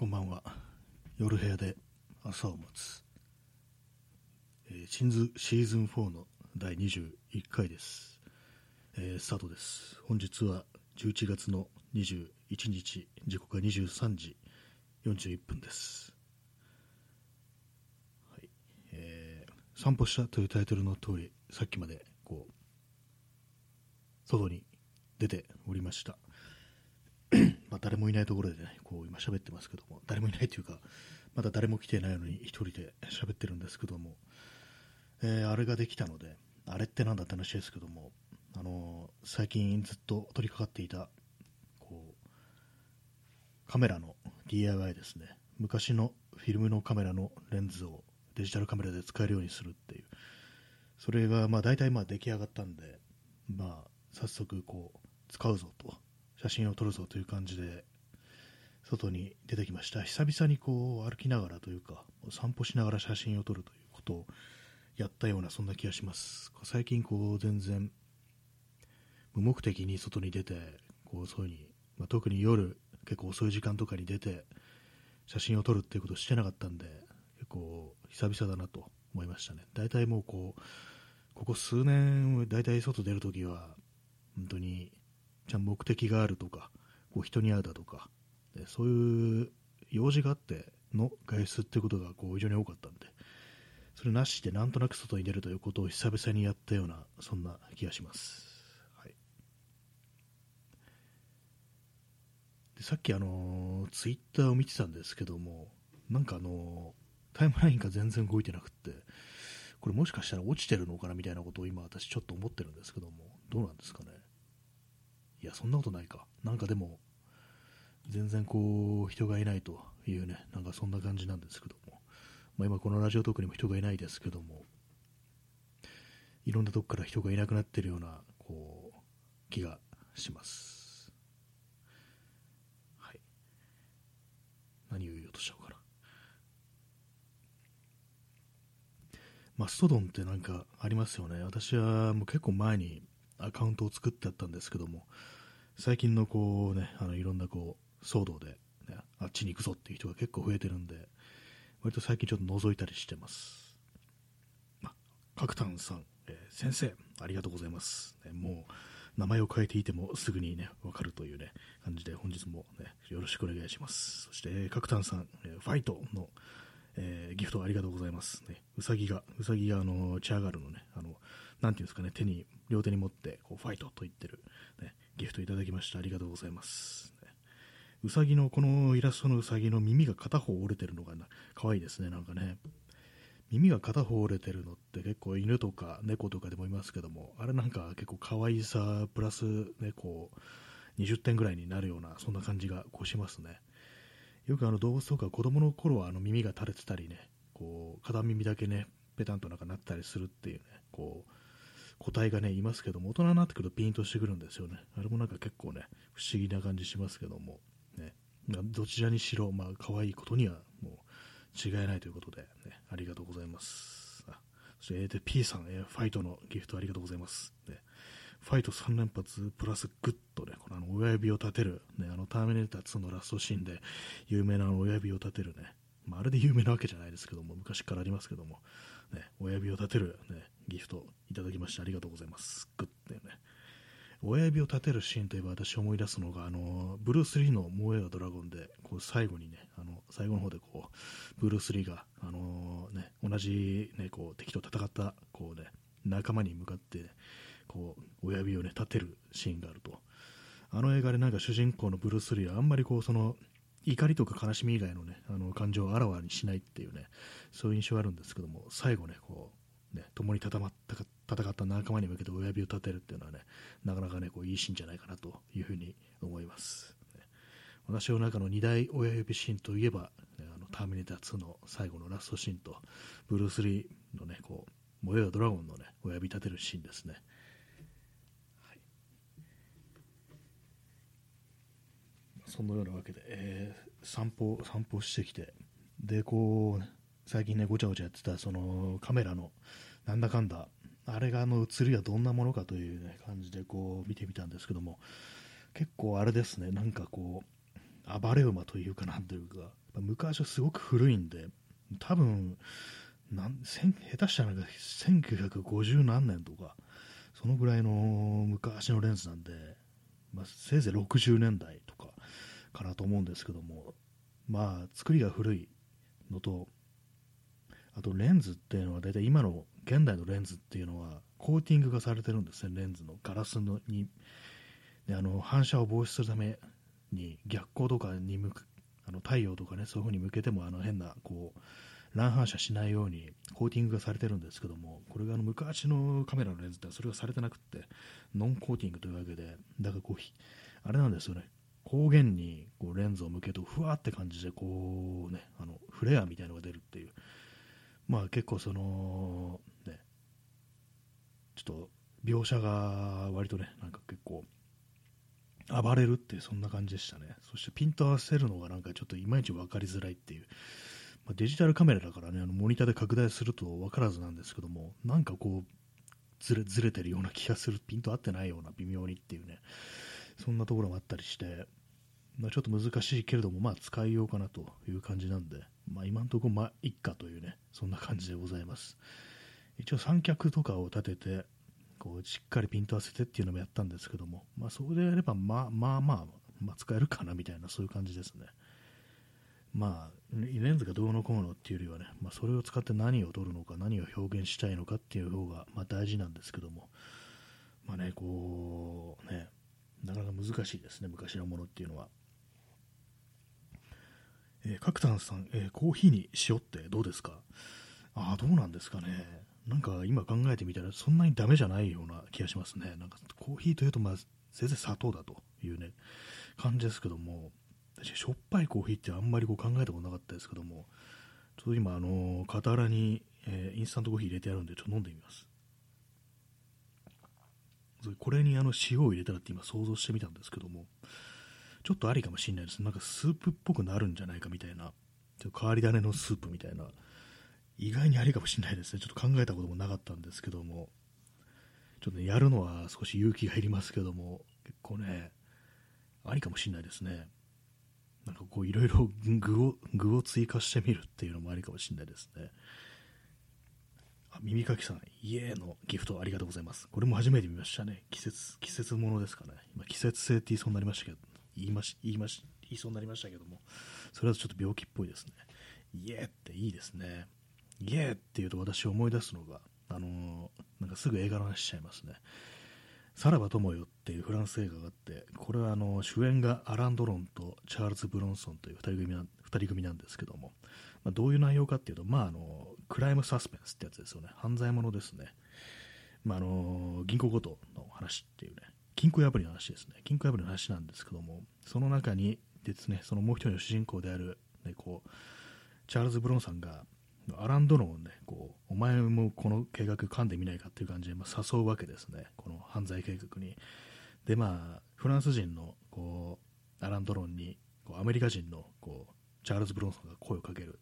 こんばんは。夜部屋で朝を待つ。えー、シンズシーズン4の第21回です、えー、スタートです。本日は11月の21日、時刻が23時41分です。はいえー、散歩したというタイトルの通り、さっきまでこう外に出ておりました。まあ、誰もいないところでね、こう今喋ってますけども、誰もいないというか、まだ誰も来てないのに一人で喋ってるんですけども、えー、あれができたので、あれって何だって話ですけども、あのー、最近ずっと取り掛かっていた、こう、カメラの DIY ですね。昔のフィルムのカメラのレンズをデジタルカメラで使えるようにするっていう、それがまあ大体まあ出来上がったんで、まあ早速こう使うぞと写真を撮るぞという感じで外に出てきました。久々にこう歩きながらというか散歩しながら写真を撮るということをやったようなそんな気がします。最近こう全然無目的に外に出てこうそういうに、まあ、特に夜結構遅い時間とかに出て写真を撮るっていうことをしてなかったんで結構久々だなと思いましたね。大体もうこうここ数年大体外出るときは本当にちゃん目的があるとか、こう人に会うだとか、そういう用事があっての外出っていうことがこう非常に多かったんで、それなしでなんとなく外に出るということを久々にやったような、そんな気がします。はい、でさっきあのツイッターを見てたんですけども、なんかあのタイムラインが全然動いてなくって、これもしかしたら落ちてるのかなみたいなことを今私ちょっと思ってるんですけども、どうなんですかね？いや、そんなことないか。なんかでも、全然こう、人がいないというね、なんかそんな感じなんですけども、まあ、今このラジオトークにも人がいないですけども、いろんなとこから人がいなくなってるような、こう、気がします。はい。何を言おうとしちゃうかな。マストドンってなんかありますよね。私はもう結構前にアカウントを作ってあったんですけども、最近のこうね、あのいろんなこう騒動で、ね、あっちに行くぞっていう人が結構増えてるんで、割と最近ちょっと覗いたりしてます。あ、角炭さん、えー、先生、ありがとうございます。ね、もう、名前を変えていてもすぐにね、わかるというね、感じで本日もね、よろしくお願いします。そして、角炭さん、えー、ファイトの、えー、ギフトありがとうございます。ね、うさぎが、うさぎがあの、チャーガルのね、あの、なんていうんですかね、手に、両手に持って、こう、ファイトと言ってる、ね、ギフトいただきました。ありがとうございます。ね、うさぎの、このイラストのうさぎの耳が片方折れてるのがな、可愛いですね、なんかね。耳が片方折れてるのって結構犬とか猫とかでもいますけども、あれなんか結構可愛さプラスね、こう、20点ぐらいになるような、そんな感じがこうしますね。よくあの動物とか子供の頃はあの耳が垂れてたりね、こう、片耳だけね、ペタンとなんかなったりするっていうね、こう、個体がね、いますけども、大人になってくるとピンとしてくるんですよね。あれもなんか結構ね、不思議な感じしますけども、ね、どちらにしろ、まあ、可愛いことにはもう違いないということで、ね、ありがとうございます。あそして、えー、P さん、えー、ファイトのギフトありがとうございます。ね、ファイト3連発プラスグッとね、このあの親指を立てる、ね、あのターミネーター2のラストシーンで有名なあの親指を立てるね、まあ、あれで有名なわけじゃないですけども、昔からありますけども、ね、親指を立てる、ね、ギフトいただきましてありがとうございます。グッてね。親指を立てるシーンといえば私思い出すのが、あの、ブルース・リーの燃えよドラゴンで、こう最後にね、あの、最後の方でこう、ブルース・リーが、あのね、同じね、こう、敵と戦った、こうね、仲間に向かって、こう、親指をね、立てるシーンがあると。あの映画でなんか主人公のブルース・リーはあんまりこう、その、怒りとか悲しみ以外のね、あの感情をあらわにしないっていうね、そういう印象があるんですけども、最後ね、こう、ね、共に戦った戦った仲間に向けて親指を立てるっていうのはね、なかなかね、こういいシーンじゃないかなというふうに思います。ね、私の中の2大親指シーンといえば、ね、あのターミネーター2の最後のラストシーンと、ブルース・リーのね、こう、燃えよドラゴンのね、親指立てるシーンですね。そのようなわけで、えー、散歩、散歩してきて、で、こう、最近ね、ごちゃごちゃやってた、そのカメラの、なんだかんだ、あれがあの映りはどんなものかという、ね、感じでこう見てみたんですけども、結構あれですね、なんかこう、暴れ馬というかなんというか、昔はすごく古いんで、多分、なん下手したら1950何年とか、そのぐらいの昔のレンズなんで、まあ、せいぜい60年代とかかなと思うんですけども、まあ、作りが古いのと、あとレンズっていうのは大体今の現代のレンズっていうのはコーティングがされてるんですね、レンズのガラスのに。であの反射を防止するために逆光とかに向くあの太陽とかねそういう風に向けてもあの変なこう乱反射しないようにコーティングがされてるんですけどもこれがあの昔のカメラのレンズってそれがされてなくってノンコーティングというわけでだからこうあれなんですよね。光源にこうレンズを向けるとふわって感じでこうねあのフレアみたいなのが出るっていう。まあ結構そのねちょっと描写が割とねなんか結構暴れるってそんな感じでしたね。そしてピント合わせるのがなんかちょっといまいち分かりづらいっていう。まあ、デジタルカメラだからね、あのモニターで拡大すると分からずなんですけども、なんかこう、ずれずれてるような気がする、ピント合ってないような、微妙にっていうね、そんなところもあったりして、まあ、ちょっと難しいけれども、まあ、使いようかなという感じなんで、まあ、今のところ、まあ、いっかというね、そんな感じでございます。一応、三脚とかを立てて、こうしっかりピント合わせてっていうのもやったんですけども、まあ、それでやれば、まあまあまあ、まあ、使えるかなみたいな、そういう感じですね。まあ、レンズがどうのこうのっていうよりはね、まあ、それを使って何を撮るのか、何を表現したいのかっていう方が、まあ、大事なんですけども、まあね、こう、ね、なかなか難しいですね、昔のものっていうのは。えー、角田さん、えー、コーヒーに塩ってどうですか？ああ、どうなんですかね。なんか今考えてみたらそんなにダメじゃないような気がしますね。なんかコーヒーというと、まあ、せいぜい砂糖だというね、感じですけども、私しょっぱいコーヒーってあんまりこう考えたことなかったですけども、ちょっと今、あの傍らに、え、インスタントコーヒー入れてあるんで、ちょっと飲んでみます。これにあの塩を入れたらって今想像してみたんですけども、ちょっとありかもしれないです。なんかスープっぽくなるんじゃないかみたいな、ちょっと変わり種のスープみたいな、意外にありかもしれないですね。ちょっと考えたこともなかったんですけども、ちょっとね、やるのは少し勇気がいりますけども、結構ね、ありかもしれないですね。なんかこういろいろ具を具を追加してみるっていうのもありかもしれないですね。あ耳かきさん、家のギフトありがとうございます。これも初めて見ましたね。季節、季節ものですかね。今、季節性って言いそうになりましたけど、言いまし、言いまし、言いそうになりましたけども、それはちょっと病気っぽいですね。家っていいですね。家っていうと私思い出すのが、あのー、なんかすぐ映画の話しちゃいますね。さらば友よっていうフランス映画があって、これはあの主演がアラン・ドロンとチャールズ・ブロンソンという2人組な ,2 人組なんですけども、まあ、どういう内容かっていうと、まあ、あのクライムサスペンスってやつですよね、犯罪者ですね、まあ、あの銀行強盗の話っていうね、金庫破りの話ですね、金庫破りの話なんですけども、その中にですね、そのもう一人の主人公である、ね、こうチャールズ・ブロンさんがアラン・ドロンをね、こう、お前もこの計画噛んでみないかっていう感じで、まあ、誘うわけですね、この犯罪計画に。で、まあ、フランス人の、こう、アラン・ドロンに、こうアメリカ人の、こう、チャールズ・ブロンソンが声をかける。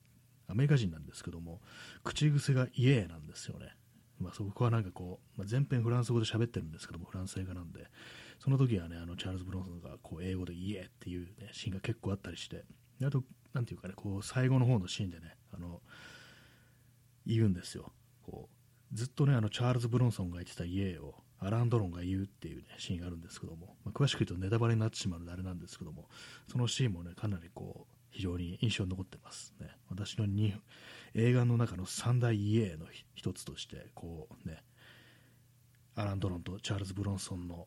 アメリカ人なんですけども、口癖がイエーなんですよね。まあ、そこはなんかこう、まあ、全編フランス語で喋ってるんですけども、フランス映画なんで、その時はね、あのチャールズ・ブロンソンがこう英語でイエーっていう、ね、シーンが結構あったりして、あと、なんていうかね、こう最後の方のシーンでね、あの言うんですよ。こうずっとね、あのチャールズ・ブロンソンが言ってた家をアラン・ドロンが言うっていう、ね、シーンがあるんですけども、まあ、詳しく言うとネタバレになってしまうのであれなんですけども、そのシーンもね、かなりこう、非常に印象に残ってますね。私のに映画の中の三大家の一つとして、こうね、アラン・ドロンとチャールズ・ブロンソンの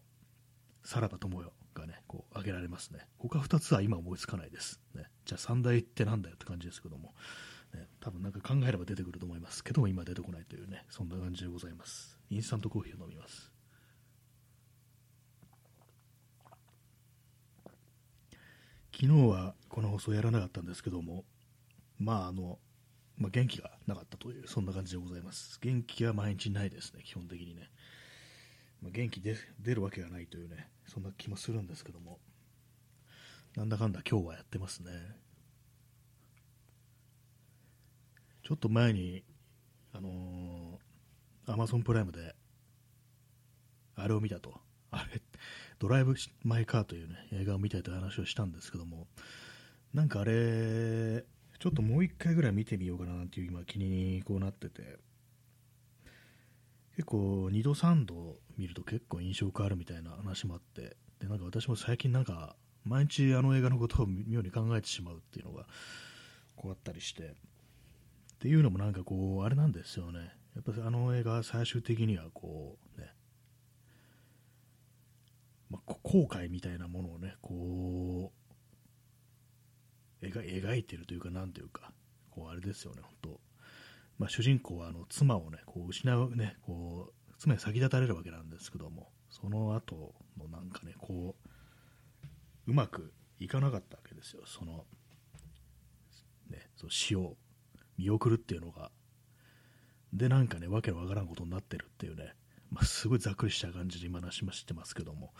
さらば友よがね、こう挙げられますね。他2つは今思いつかないです。ね、じゃあ三大ってなんだよって感じですけども、ね、多分なんか考えれば出てくると思いますけども、今出てこないというね、そんな感じでございます。インスタントコーヒーを飲みます。昨日はこの放送やらなかったんですけども、まああの、まあ、元気がなかったという、そんな感じでございます。元気は毎日ないですね、基本的にね。まあ、元気で出るわけがないというね、そんな気もするんですけども、なんだかんだ今日はやってますね。ちょっと前に、あのー、アマゾンプライムで、あれを見たと。あれ、ドライブ・マイ・カーというね、映画を見たいという話をしたんですけども、なんかあれ、ちょっともう一回ぐらい見てみようかなっていう今気にこうなってて、結構2度3度見ると結構印象変わるみたいな話もあって、で、なんか私も最近なんか毎日あの映画のことを妙に考えてしまうっていうのがこうあったりして、っていうのもなんかこう、あれなんですよね。やっぱあの映画最終的にはこうね、まあ、後悔みたいなものをね、こう、描いてるというか、なんというか、こうあれですよね、本当。まあ、主人公はあの妻をね、こう失うね、こう、妻に先立たれるわけなんですけども、その後のなんかね、こう、うまくいかなかったわけですよ、その、ね、その死を見送るっていうのが。で、なんかね、わけのわからんことになってるっていうね、まあ、すごいざっくりした感じで今話もしてますけども、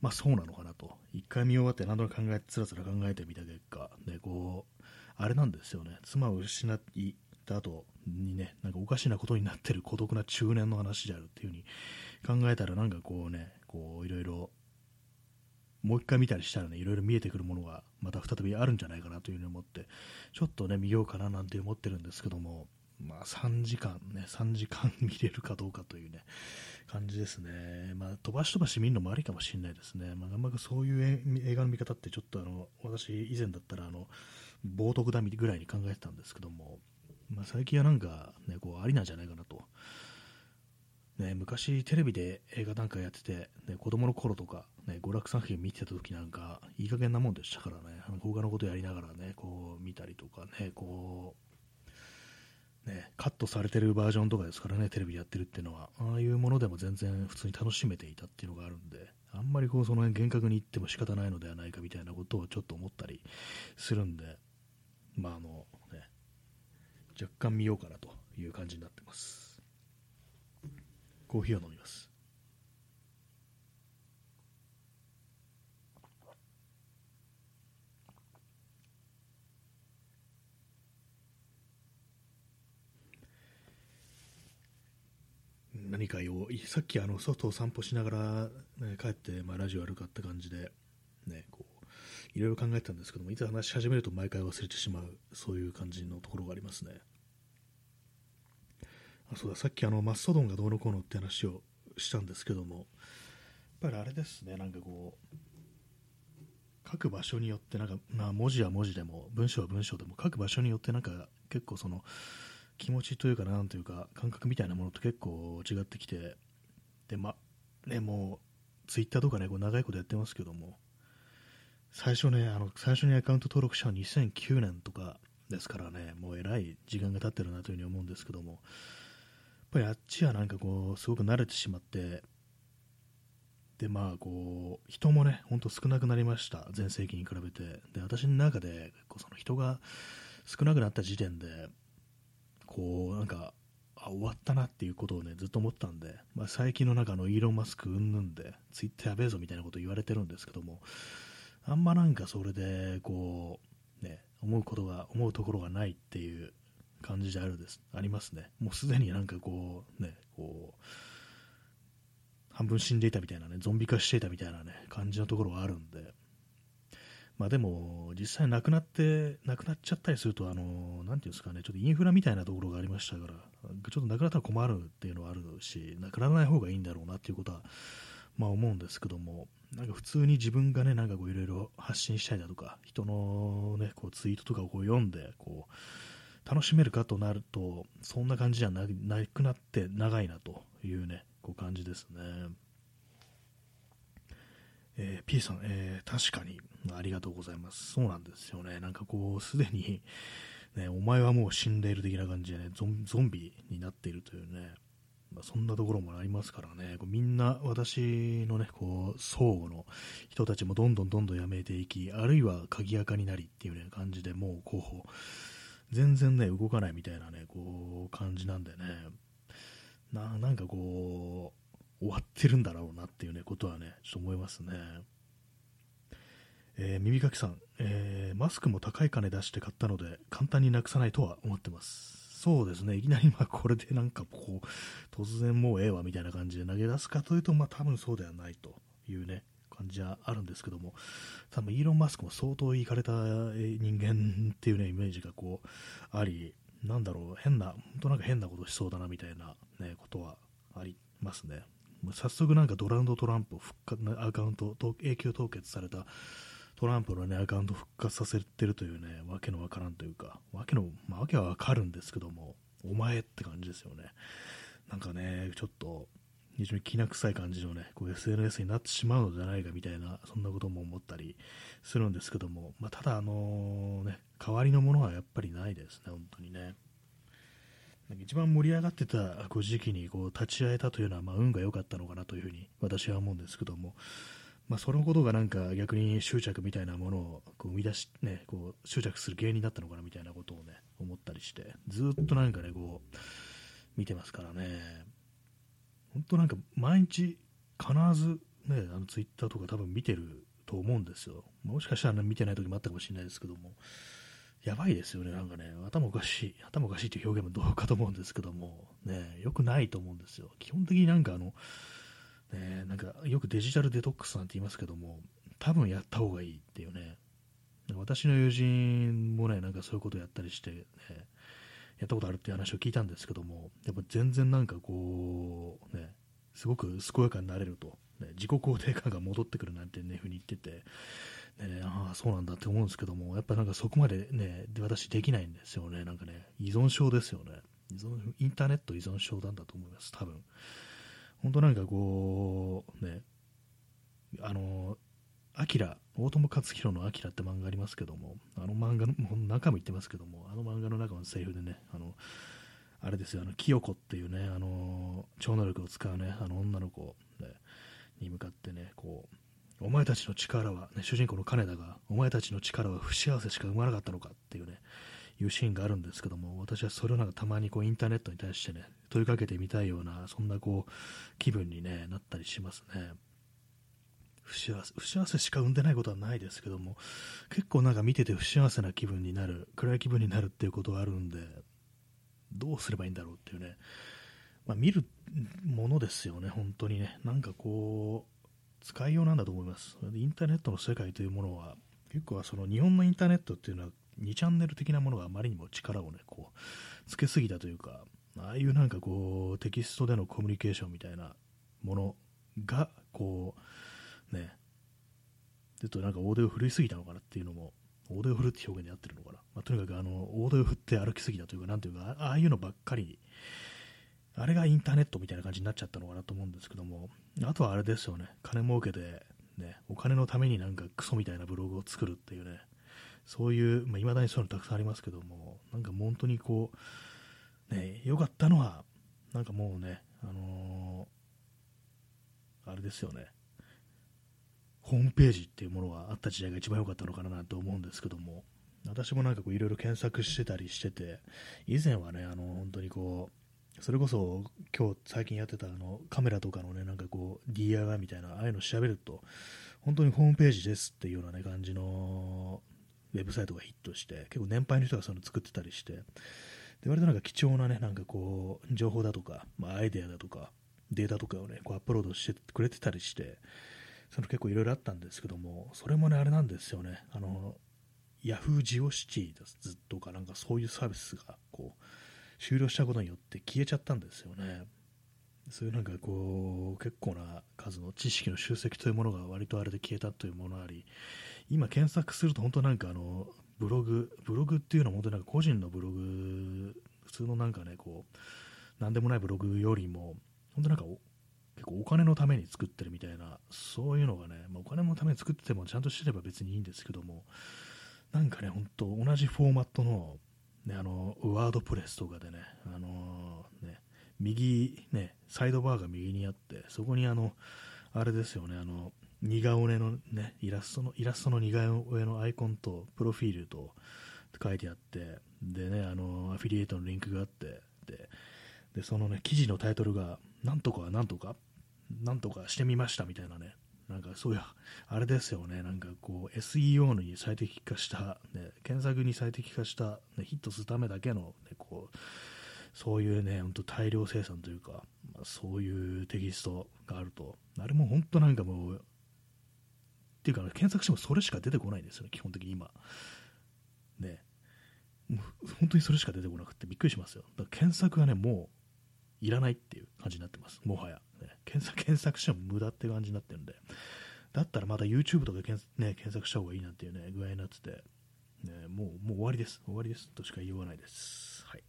まあそうなのかなと。一回見終わって何度も考え、つらつら考えてみた結果、ね、こう、あれなんですよね、妻を失った後にね、なんかおかしなことになってる孤独な中年の話であるっていう風に考えたら、なんかこうね、こういろいろ、もう一回見たりしたらね、いろいろ見えてくるものがまた再びあるんじゃないかなというふうに思って、ちょっとね、見ようかななんて思ってるんですけども、まあ3時間ね、3時間見れるかどうかというね、感じですね。まあ飛ばし飛ばし見るのもありかもしれないですね。まあ、あんまそういう映画の見方ってちょっとあの、私以前だったらあの、冒涜だみぐらいに考えてたんですけども、まあ、最近はなんかね、こうありなんじゃないかなと。ね、昔テレビで映画なんかやってて、ね、子供の頃とか、ね、娯楽作品見てた時なんか、いい加減なもんでしたからね、あの他のことやりながらね、こう見たりとかね、こうね、カットされてるバージョンとかですからね、テレビでやってるっていうのは、ああいうものでも全然普通に楽しめていたっていうのがあるんで、あんまりこうその辺厳格に言っても仕方ないのではないかみたいなことをちょっと思ったりするんで、まああのね、若干見ようかなという感じになってます。コーヒーを飲みます。何かをさっきあの外を散歩しながら、ね、帰って、まあ、ラジオやるかって感じで、ね、こういろいろ考えてたんですけどもいつ話し始めると毎回忘れてしまうそういう感じのところがありますね。あそうださっきあのマストドンがどうのこうのって話をしたんですけどもやっぱりあれですねなんかこう書く場所によってなんか、まあ、文字は文字でも文章は文章でも書く場所によってなんか結構その気持ちというか、なんというか、感覚みたいなものと結構違ってきて、で、ま、ね、もう、ツイッターとかね、こう長いことやってますけども、最初ね、あの、最初にアカウント登録したのは2009年とかですからね、もうえらい時間が経ってるなというふうに思うんですけども、やっぱりあっちはなんかこう、すごく慣れてしまって、で、まあ、こう、人もね、ほんと少なくなりました、全盛期に比べて。で、私の中で、こうその人が少なくなった時点で、こう、なんか、あ終わったなっていうことをね、ずっと思ったんで、まあ、最近の中のイーロン・マスクうんぬんで、ツイッターやべえぞみたいなこと言われてるんですけども、あんまなんかそれで、こう、ね、思うことが、思うところがないっていう感じであるです、ありますね。もうすでになんかこう、ね、こう、半分死んでいたみたいなね、ゾンビ化していたみたいなね、感じのところがあるんで、まあでも、実際亡くなって、亡くなっちゃったりすると、あの、なんていうんですかね、ちょっとインフラみたいなところがありましたから、ちょっと亡くなったら困るっていうのはあるし、亡くならない方がいいんだろうなっていうことは、まあ思うんですけども、なんか普通に自分がね、なんかこういろいろ発信したりだとか、人のね、こうツイートとかをこう読んで、こう、楽しめるかとなると、そんな感じじゃなくなって長いなというね、こう感じですね。えー、P さん、えー、確かに、ありがとうございます。そうなんですよね。なんかこう、すでに、ね、お前はもう死んでいる的な感じでね、ゾンビになっているというね、まあ、そんなところもありますからね、こうみんな私のね、こう、相互の人たちもどんどんどんどん辞めていき、あるいは鍵垢になりっていうね、感じでもう、こう、全然ね、動かないみたいなね、こう、感じなんでね、ななんかこう、終わってるんだろうなっていうね、ことはね、ちょっと思いますね。えー、耳かきさん、えー、マスクも高い金出して買ったので、簡単になくさないとは思ってます。そうですね、いきなりまあこれでなんかこう、突然もうええわみたいな感じで投げ出すかというと、まあ多分そうではないというね、感じはあるんですけども、多分イーロン・マスクも相当いかれた人間っていうね、イメージがこう、あり、なんだろう、変な、本当なんか変なことしそうだなみたいなね、ことはありますね。早速なんかドランドトランプを復活、アカウント、永久凍結されたトランプのね、アカウント復活させてるというね、わけのわからんというか、わけの、まあ、わけはわかるんですけども、お前って感じですよね。なんかね、ちょっと、非常にきな臭い感じのね、こう SNS になってしまうのではないかみたいな、そんなことも思ったりするんですけども、まあ、ただ、あのね、代わりのものはやっぱりないですね、本当にね。一番盛り上がってたこう時期にこう立ち会えたというのは、まあ、運が良かったのかなというふうに私は思うんですけども、まあ、そのことがなんか逆に執着みたいなものをこう生み出し、ね、こう執着する原因になったのかなみたいなことをね思ったりしてずっとなんかねこう見てますからね。本当なんか毎日必ずねあのツイッターとか多分見てると思うんですよ。もしかしたら見てない時もあったかもしれないですけども。やばいですよね。なんかね頭おかしい。頭おかしいという表現もどうかと思うんですけども。ね良くないと思うんですよ。基本的になんかあのね、なんかよくデジタルデトックスなんて言いますけども、多分やった方がいいっていうね、私の友人もね、なんかそういうことやったりして、ね、やったことあるっていう話を聞いたんですけども、やっぱ全然なんかこう、ね、すごく健やかになれると、ね、自己肯定感が戻ってくるなんてね、ふうに言ってて、ね、ああ、そうなんだって思うんですけども、やっぱなんかそこまでね、私できないんですよね、なんかね、依存症ですよね。依存インターネット依存症なんだと思います、多分。本当なんかこう、ね、あの、アキラ、大友克洋のアキラって漫画ありますけども、あの漫画の、もう中も言ってますけども、あの漫画の中のセリフでね、あの、あれですよ、あの、清子っていうね、あの、超能力を使うね、あの女の子、ね、に向かってね、こう、お前たちの力は、ね、主人公の金田が、お前たちの力は不幸せしか生まなかったのかっていうね、いうシーンがあるんですけども、私はそれをなんかたまにこうインターネットに対してね、問いかけてみたいような、そんなこう、気分に、ね、なったりしますね。不幸せ、不幸せしか生んでないことはないですけども、結構なんか見てて不幸せな気分になる、暗い気分になるっていうことがあるんで、どうすればいいんだろうっていうね、まあ、見るものですよね、本当にね。なんかこう、使いようなんだと思います。インターネットの世界というものは、結構はその日本のインターネットっていうのは2チャンネル的なものがあまりにも力をね、こう、つけすぎたというか、ああいうなんかこう、テキストでのコミュニケーションみたいなものが、こう、ね、ちょっとなんか大手を振りすぎたのかなっていうのも、大手を振るって表現で合ってるのかな。まあ、とにかくあの、大手を振って歩きすぎたというか、なんていうか、ああいうのばっかり、あれがインターネットみたいな感じになっちゃったのかなと思うんですけども、あとはあれですよね、金儲けで、ね、お金のためになんかクソみたいなブログを作るっていうね、そういう、まあ、未だにそういうのたくさんありますけども、なんか本当にこう、ね、良かったのは、なんかもうね、あのー、あれですよね、ホームページっていうものがあった時代が一番良かったのかなと思うんですけども、私もなんかこういろいろ検索してたりしてて、以前はね、あの本当にこう、それこそ今日最近やってたあのカメラとかのね、なんかこう DIY みたいな、ああいうの調べると、本当にホームページですっていうような、ね、感じのウェブサイトがヒットして、結構年配の人がその作ってたりして、で割となんか貴重なね、なんかこう、情報だとか、まあ、アイデアだとか、データとかをね、こうアップロードしてくれてたりして、その結構いろいろあったんですけども、それもね、あれなんですよね、あの、ヤフージオシティずっとか、なんかそういうサービスが、こう、終了したことによって消えちゃったんですよね。そういうなんかこう、結構な数の知識の集積というものが割とあれで消えたというものあり、今検索すると本当なんかあの、ブログ、ブログっていうのは本当なんか個人のブログ、普通のなんかね、こう、なんでもないブログよりも、本当なんか結構お金のために作ってるみたいな、そういうのがね、まあ、お金のために作っててもちゃんとしてれば別にいいんですけども、なんかね、本当同じフォーマットの、ね、あの、ワードプレスとかでね、あの、ね、右、ね、サイドバーが右にあって、そこにあの、あれですよね、あの、似顔絵のね、イラストの、イラストの似顔絵のアイコンと、プロフィールと書いてあって、でね、あの、アフィリエイトのリンクがあって、でそのね、記事のタイトルが、なんとかなんとか、なんとかしてみましたみたいなね、なんかそういう、あれですよね、なんかこう、SEO に最適化した、ね、検索に最適化した、ね、ヒットするためだけの、ね、こう、そういうね、本当大量生産というか、まあ、そういうテキストがあると、あれも本当なんかもう、っていうか、検索してもそれしか出てこないんですよね、基本的に今。ね。もう本当にそれしか出てこなくてびっくりしますよ。だから検索がね、もういらないっていう感じになってます。もはや。ね、検索 検索しても無駄って感じになってるんで。だったらまた YouTube とか検,、ね、検索した方がいいなんていうね、具合になってて、ね、もうもう終わりです。終わりですとしか言いようがないです。はい。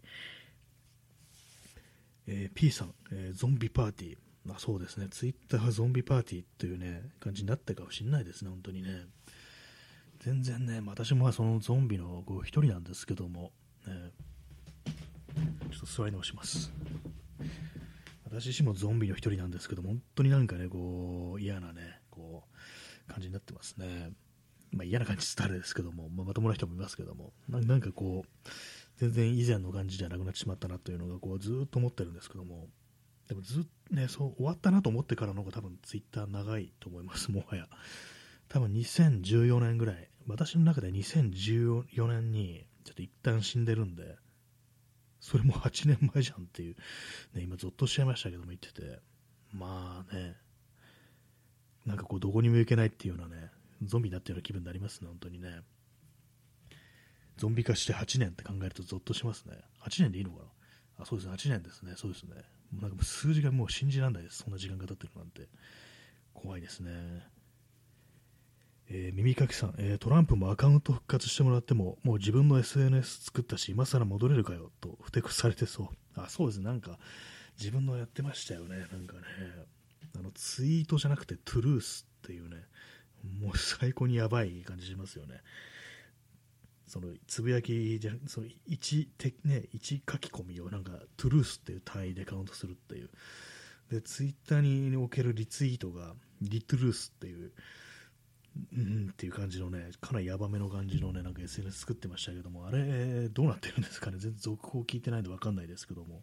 えー、P さん、えー、ゾンビパーティー。まあそうですね、ツイッターはゾンビパーティーというね、感じになったかもしれないですね、本当にね。全然ね、私もそのゾンビの一人なんですけども、ね、ちょっと座り直します。私自身もゾンビの一人なんですけど本当になんかね、こう、嫌なね、こう、感じになってますね。まあ嫌な感じって誰ですけども、まあ、まともな人もいますけども、なんかこう、全然以前の感じじゃなくなってしまったなというのがこうずっと思ってるんですけども、でもずっとね、そう終わったなと思ってからの方が多分ツイッター長いと思います、もはや。多分2014年ぐらい、私の中で2014年にちょっと一旦死んでるんで、それも8年前じゃんっていう、ね、今、ゾッとしちゃいましたけども言ってて、まあね、なんかこう、どこにも行けないっていうようなね、ゾンビになってるような気分になりますね、本当にね。ゾンビ化して8年って考えるとゾッとしますね。8年でいいのかな？あ、そうですね、8年ですね、そうですね。なんか数字がもう信じられないです、そんな時間が経ってるなんて。怖いですね。えー、耳かきさん、えー、トランプもアカウント復活してもらっても、もう自分の SNS 作ったし、今更戻れるかよと、ふてくされてそう。あ、そうですね、なんか、自分のやってましたよね、なんかね。あの、ツイートじゃなくて、トゥルースっていうね、もう最高にやばい感じしますよね。そのつぶやきじゃその1て、ね、1書き込みをなんかトゥルースっていう単位でカウントするっていうでツイッターにおけるリツイートがリトゥルースっていううんっていう感じのねかなりヤバめの感じのねなんか SNS 作ってましたけどもあれどうなってるんですかね？全然続報聞いてないんで分かんないですけども。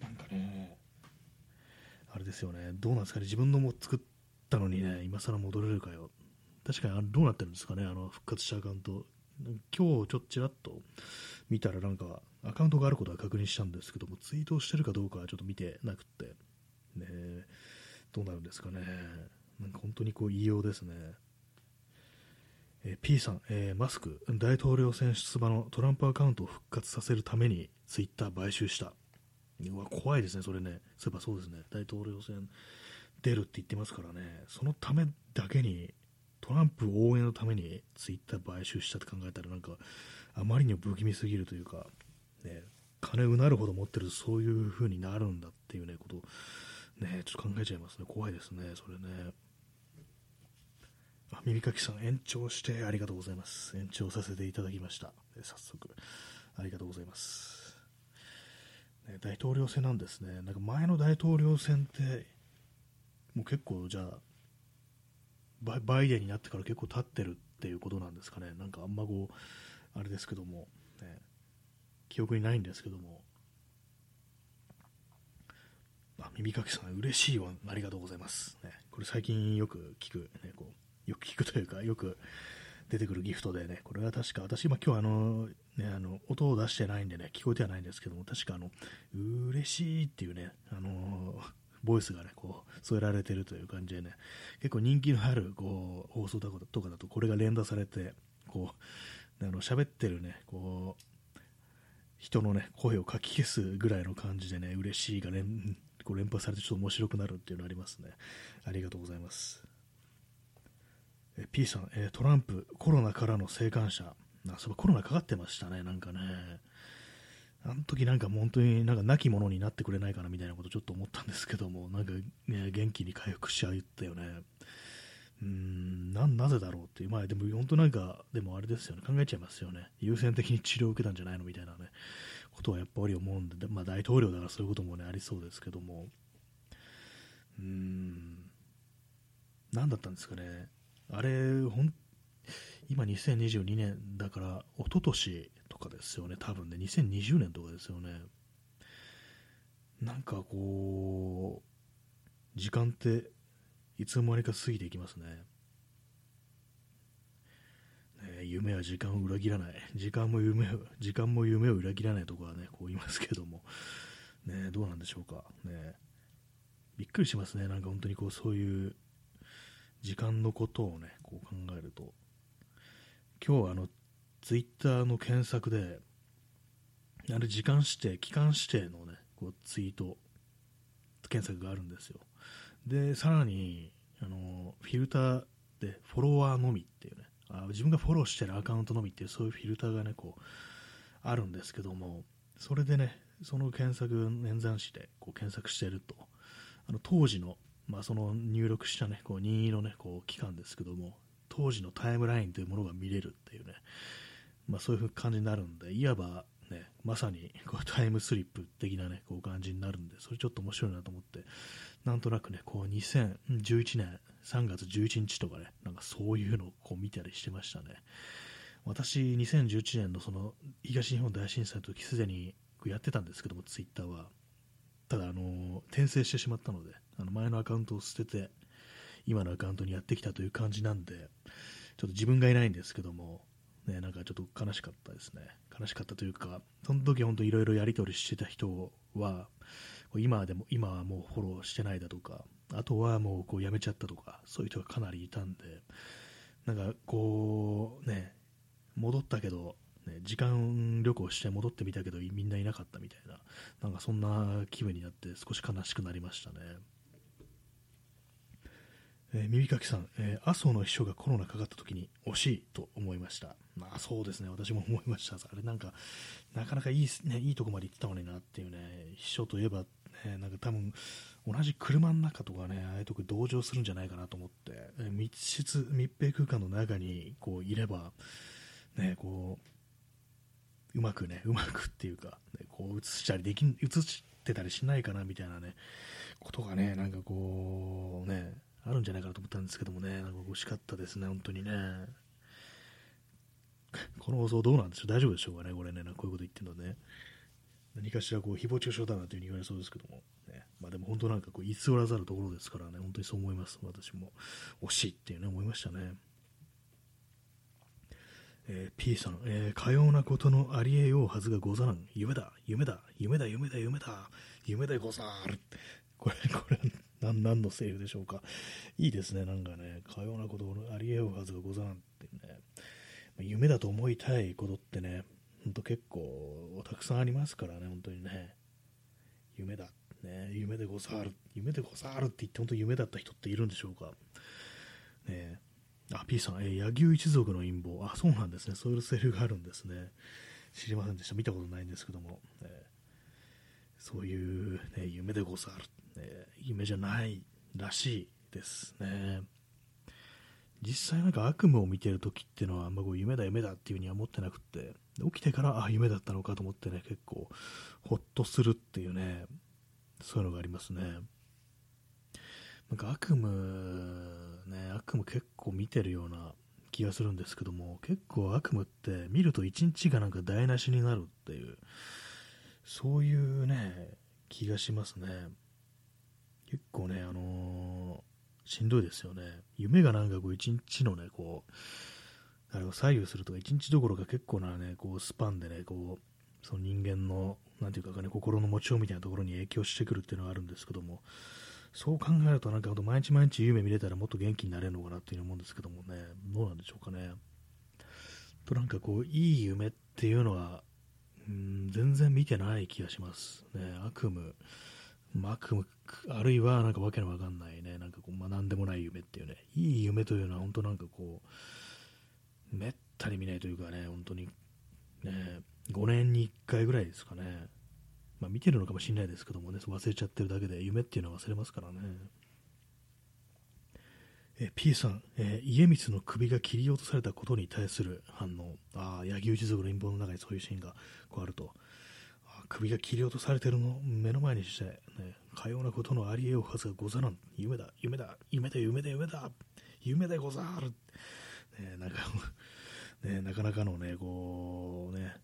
なんかねあれですよね。どうなんですかね？自分のも作ったのにね今更戻れるかよ。確かにあどうなってるんですかね？あの復活したアカウント。今日ちょっとちらっと見たらなんかアカウントがあることは確認したんですけどもツイートしてるかどうかはちょっと見てなくて。ねどうなるんですかね？なんか本当にこう異様ですねえ P さん、えー、マスク大統領選出馬のトランプアカウントを復活させるためにツイッター買収した。うわ怖いですねそれね。そういえばそうですね。大統領選出るって言ってますからね。そのためだけにトランプ応援のためにツイッター買収したって考えたらなんかあまりにも不気味すぎるというか、ね、金うなるほど持ってるそういう風になるんだっていうねこと。ねちょっと考えちゃいますね。怖いですねそれね。耳かきさん延長してありがとうございます。延長させていただきました。早速ありがとうございます。ね、大統領選なんですね、なんか前の大統領選って、もう結構じゃあ、バイデンになってから結構経ってるっていうことなんですかね、なんかあんまこう、あれですけども、ね、記憶にないんですけども、あ耳かきさん、嬉しいわ、ありがとうございます。ね、これ最近よく聞く、ね、こうよく聞くというか、よく出てくるギフトでね、これは確か、私、今今日あの、ね、あの、音を出してないんでね、聞こえてはないんですけども、確かあの、嬉しいっていうね、あのボイスがね、こう、添えられてるという感じでね、結構人気のある、こう、放送とかだと、これが連打されて、こう、あの、喋ってるね、こう、人のね、声をかき消すぐらいの感じでね、嬉しいが連、こう連発されてちょっと面白くなるっていうのありますね。ありがとうございます。え P さん、えトランプ、コロナからの生還者。あ、そうコロナかかってましたね、なんかね。あの時なんか本当になんか亡き者になってくれないかなみたいなことちょっと思ったんですけども、なんか、ね、元気に回復しちゃうったよね。うーんな、なぜだろうっていう、まあでも本当なんか、でもあれですよね、考えちゃいますよね。優先的に治療を受けたんじゃないのみたいなね、ことはやっぱり思うんで、まあ大統領だからそういうこともね、ありそうですけども、うーん、何だったんですかね。あれ、ほん今2022年だから、一昨年とかですよね、多分ね、2020年とかですよね。なんかこう、時間っていつの間にか過ぎていきますね。ね夢は時間を裏切らない。時間も夢を、時間も夢を裏切らないとかはね、こう言いますけども、ね、どうなんでしょうか。ね、びっくりしますね、なんか本当にこう、そういう、時間のことをね、こう考えると、今日はあの、ツイッターの検索で、あれ時間指定、期間指定のね、こうツイート、検索があるんですよ。で、さらに、あの、フィルターでフォロワーのみっていうね、あ自分がフォローしてるアカウントのみっていうそういうフィルターがね、こう、あるんですけども、それでね、その検索演算してこう検索してると、あの当時の、まあ、その入力したね、こう任意のね、こう期間ですけども、当時のタイムラインというものが見れるっていうね、まあ、そういう感じになるんで、いわば、ね、まさにこうタイムスリップ的な、ね、こう感じになるんで、それちょっと面白いなと思って、なんとなくね、こう2011年3月11日とかね、なんかそういうのをこう見たりしてましたね。私、2011年のその東日本大震災の時すでにやってたんですけども、ツイッターは。ただ、あの転生してしまったので、あの前のアカウントを捨てて、今のアカウントにやってきたという感じなんで、ちょっと自分がいないんですけども、ね、なんかちょっと悲しかったですね。悲しかったというか、その時本当いろいろやり取りしてた人は、今でも、今はもうフォローしてないだとか、あとはもうこうやめちゃったとか、そういう人がかなりいたんで、なんかこう、ね、戻ったけど、ね、時間旅行して戻ってみたけどみんないなかったみたいな、なんかそんな気分になって少し悲しくなりましたね。えー、耳かきさん、えー、麻生の秘書がコロナかかった時に惜しいと思いました。まあそうですね、私も思いました。あれなんか、なかなかいい,、ね、いいとこまで行ってたのになっていうね、秘書といえば、ね、なんか多分、同じ車の中とかね、ああいうとこ同乗するんじゃないかなと思って、えー、密室、密閉空間の中にこういれば、ね、こう、うまくね、うまくっていうか、ね、こう映したりできん、映してたりしないかなみたいなね、ことがね、なんかこう、ね、あるんじゃないかなと思ったんですけどもね、なんか惜しかったですね、本当にね。この放送どうなんでしょう？大丈夫でしょうかねこれね、こういうこと言ってるのね。何かしらこう誹謗中傷だなというふうに言われそうですけども、ね、まあでも本当なんかこう偽らざるところですからね、本当にそう思います。私も。惜しいっていうね、思いましたね。えー、P さん、えー、かようなことのありえようはずがござらん。夢だ、夢だ、夢だ、夢だ、夢だ、夢でござる。これ、これ、何何のセーフでしょうか。いいですね、なんかね、かようなことありえようはずがござらんってね。夢だと思いたいことってね、ほんと結構たくさんありますからね、本当にね。夢だ、ね、夢でござる、夢でござるって言って本当夢だった人っているんでしょうか。ねあ、P さん、え、柳生一族の陰謀。あ、そうなんですね。そういうセリフがあるんですね。知りませんでした。見たことないんですけども。えー、そういう、ね、夢でござる、ね。夢じゃないらしいですね。実際なんか悪夢を見てる時っていうのはあんまこう夢だ夢だっていうふうには思ってなくて、起きてからあ夢だったのかと思ってね、結構ほっとするっていうね、そういうのがありますね。なんか悪夢、ね、悪夢結構見てるような気がするんですけども、結構悪夢って見ると一日がなんか台無しになるっていう、そういうね、気がしますね。結構ね、あのー、しんどいですよね。夢がなんかこう一日のね、こう、あれを左右するとか、一日どころか結構なね、こうスパンでね、こう、その人間の、なんていうかね、心の持ちようみたいなところに影響してくるっていうのがあるんですけども、そう考えると、なんか毎日毎日夢見れたらもっと元気になれるのかなっていう思うんですけどもね、どうなんでしょうかね。と、なんかこう、いい夢っていうのは、うん、全然見てない気がします。ね、悪夢、悪夢、あるいはなんかわけのわかんないね、なんかこう、まあ、なんでもない夢っていうね、いい夢というのは本当なんかこう、めったに見ないというかね、本当に、ね、5年に1回ぐらいですかね。まあ、見てるのかもしれないですけどもね、忘れちゃってるだけで、夢っていうのは忘れますからね。え P さん、えー、家光の首が切り落とされたことに対する反応。ああ、柳生一族の陰謀の中にそういうシーンがこうあると。首が切り落とされてるのを目の前にして、ね、かようなことのありえようはずがござらん。夢だ、夢だ、夢だ、夢だ、夢だ、夢でござる。ね、なんかね、なかなかのね、こうね、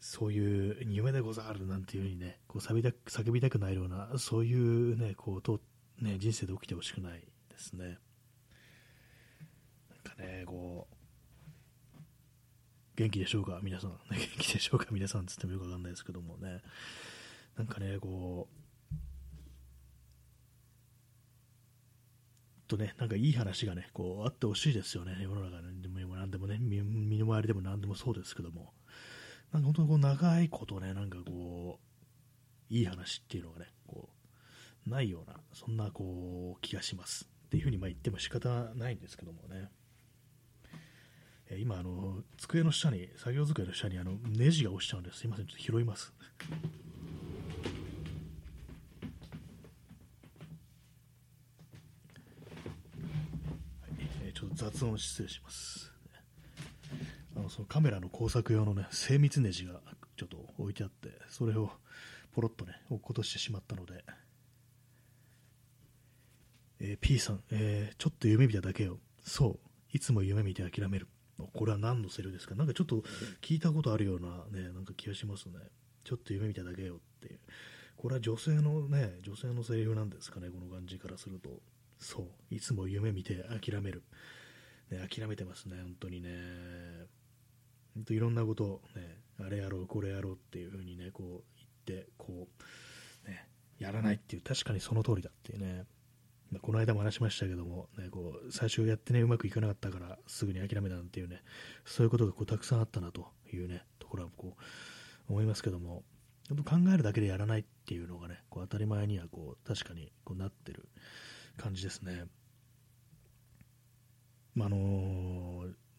そういう夢でござるなんていうふうにね、こう叫びた叫びたくないような、そういうね、こうと、ね、人生で起きてほしくないですね。なんかね、こう、元気でしょうか、皆さん。元気でしょうか、皆さんつってもよくわかんないですけどもね。なんかね、こう、とね、なんかいい話がね、こう、あってほしいですよね。世の中何でも何でもね、身の回りでも何でもそうですけども。なんか本当にこう、長いことね、なんかこう、いい話っていうのがね、こう、ないような、そんなこう、気がします。っていうふうにま言っても仕方ないんですけどもね。今、あの、机の下に、作業机の下にあのネジが落ちちゃうんです。すいません、ちょっと拾います。ちょっと雑音失礼します。あのそのカメラの工作用のね、精密ネジがちょっと置いてあって、それをポロッとね、落っことしてしまったので、えー、P さん、えー、ちょっと夢見ただけよ。そう、いつも夢見て諦める。これは何のセリフですか？なんかちょっと聞いたことあるようなね、なんか気がしますね。ちょっと夢見ただけよっていう。これは女性のね、女性のセリフなんですかね、この感じからすると。そう、いつも夢見て諦める。ね、諦めてますね、本当にね。本当いろんなこと、ね、あれやろう、これやろうっていう風にね、こう言って、こう、ね、やらないっていう、確かにその通りだっていうね。この間も話しましたけども、ね、こう最初やってね、うまくいかなかったからすぐに諦めたなんていうね、そういうことがこうたくさんあったなというね、ところはこう思いますけども、考えるだけでやらないっていうのがね、こう当たり前にはこう確かにこうなってる感じですね。まあの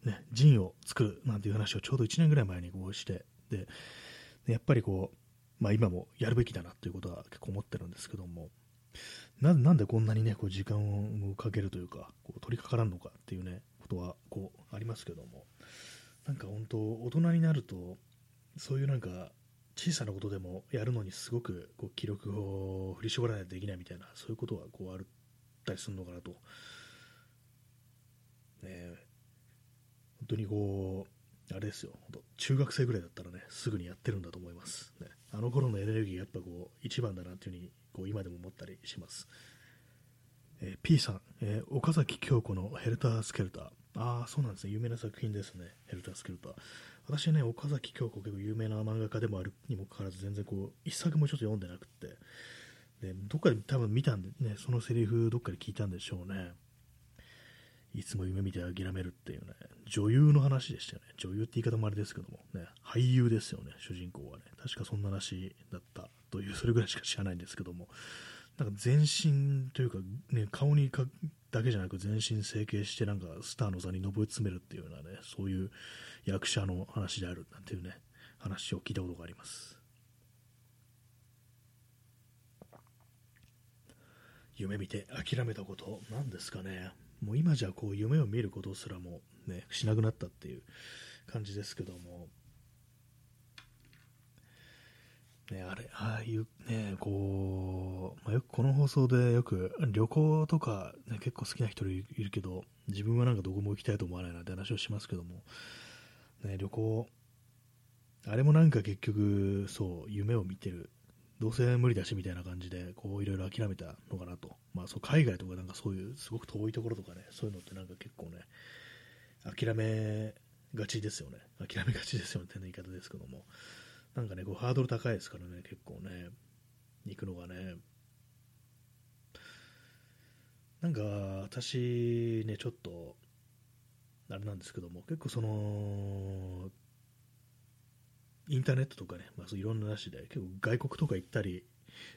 ー、ね、陣を作るなんていう話をちょうど1年ぐらい前にこうしてでやっぱりこう、まあ、今もやるべきだなということは結構思ってるんですけどもななんでこんなにねこう時間をかけるというかこう取り掛からんのかっていうねことはこうありますけども。なんか本当大人になるとそういうなんか小さなことでもやるのにすごくこう気力を振り絞らないとできないみたいなそういうことはこうあったりするのかなと、ね、本当にこうあれですよ。中学生ぐらいだったらねすぐにやってるんだと思います、ね、あの頃のエネルギーがやっぱこう一番だなっていうふうにこう今でも思ったりします、えー、P さん、えー、岡崎京子のヘルタースケルター。ああそうなんですね。有名な作品ですね。ヘルタースケルター。私ね岡崎京子結構有名な漫画家でもあるにもかかわらず全然こう一作もちょっと読んでなくって。でどっかで多分見たんでねそのセリフどっかで聞いたんでしょうね。いつも夢見て諦めるっていうね、女優の話でしたよね。女優って言い方もあれですけども、ね、俳優ですよね、主人公はね。確かそんな話だったという、それぐらいしか知らないんですけども、なんか全身というか、ね、顔にかだけじゃなく全身整形してなんかスターの座に上り詰めるっていうようなね、そういう役者の話であるなんていうね、話を聞いたことがあります。夢見て諦めたことなんですかね。もう今じゃこう夢を見ることすらも、ね、しなくなったっていう感じですけども、ね、あれ、ああいう、ね、こう、まあ、よくこの放送でよく旅行とか、ね、結構好きな人いるけど、自分はなんかどこも行きたいと思わないなって話をしますけども、ね、旅行、あれもなんか結局、そう、夢を見てるどうせ無理だしみたいな感じで、こういろいろ諦めたのかなと。まあそう海外とかなんかそういうすごく遠いところとかね、そういうのってなんか結構ね、諦めがちですよね。諦めがちですよねって言い方ですけども。なんかね、こうハードル高いですからね、結構ね、行くのがね。なんか私ね、ちょっと、あれなんですけども、結構その、インターネットとかね、まあ、そういろんな話で、結構外国とか行ったり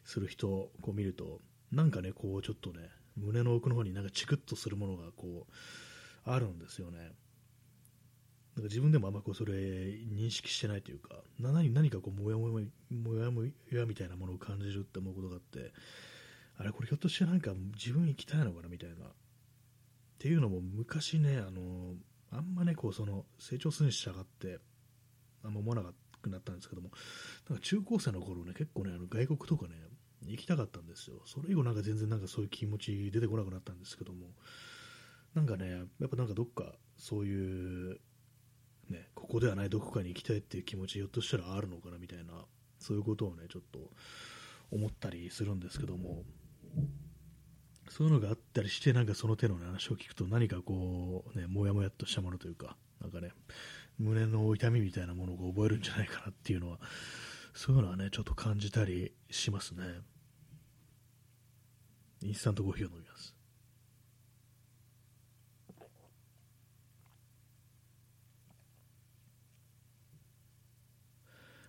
する人をこう見ると、なんかね、こうちょっとね、胸の奥の方になんかチクッとするものがこう、あるんですよね。なんか自分でもあんまこうそれ認識してないというか、何何かこう、もやもや、もやもやみたいなものを感じるって思うことがあって、あれ、これひょっとしてなんか自分行きたいのかなみたいな。っていうのも昔ね、あの、あんまね、こうその成長するに従って、あんま思わなかった。くなったんですけども、なんか中高生の頃ね、結構ね、あの外国とかね、行きたかったんですよ。それ以後なんか全然なんかそういう気持ち出てこなくなったんですけども、なんかね、やっぱなんかどっかそういう、ね、ここではないどこかに行きたいっていう気持ちひょっとしたらあるのかなみたいな、そういうことをね、ちょっと思ったりするんですけども、そういうのがあったりして、なんかその手の、話を聞くと何かこう、ね、もやもやっとしたものというか、なんかね、胸の痛みみたいなものを覚えるんじゃないかなっていうのは、そういうのはね、ちょっと感じたりしますね。インスタントコーヒーを飲みます。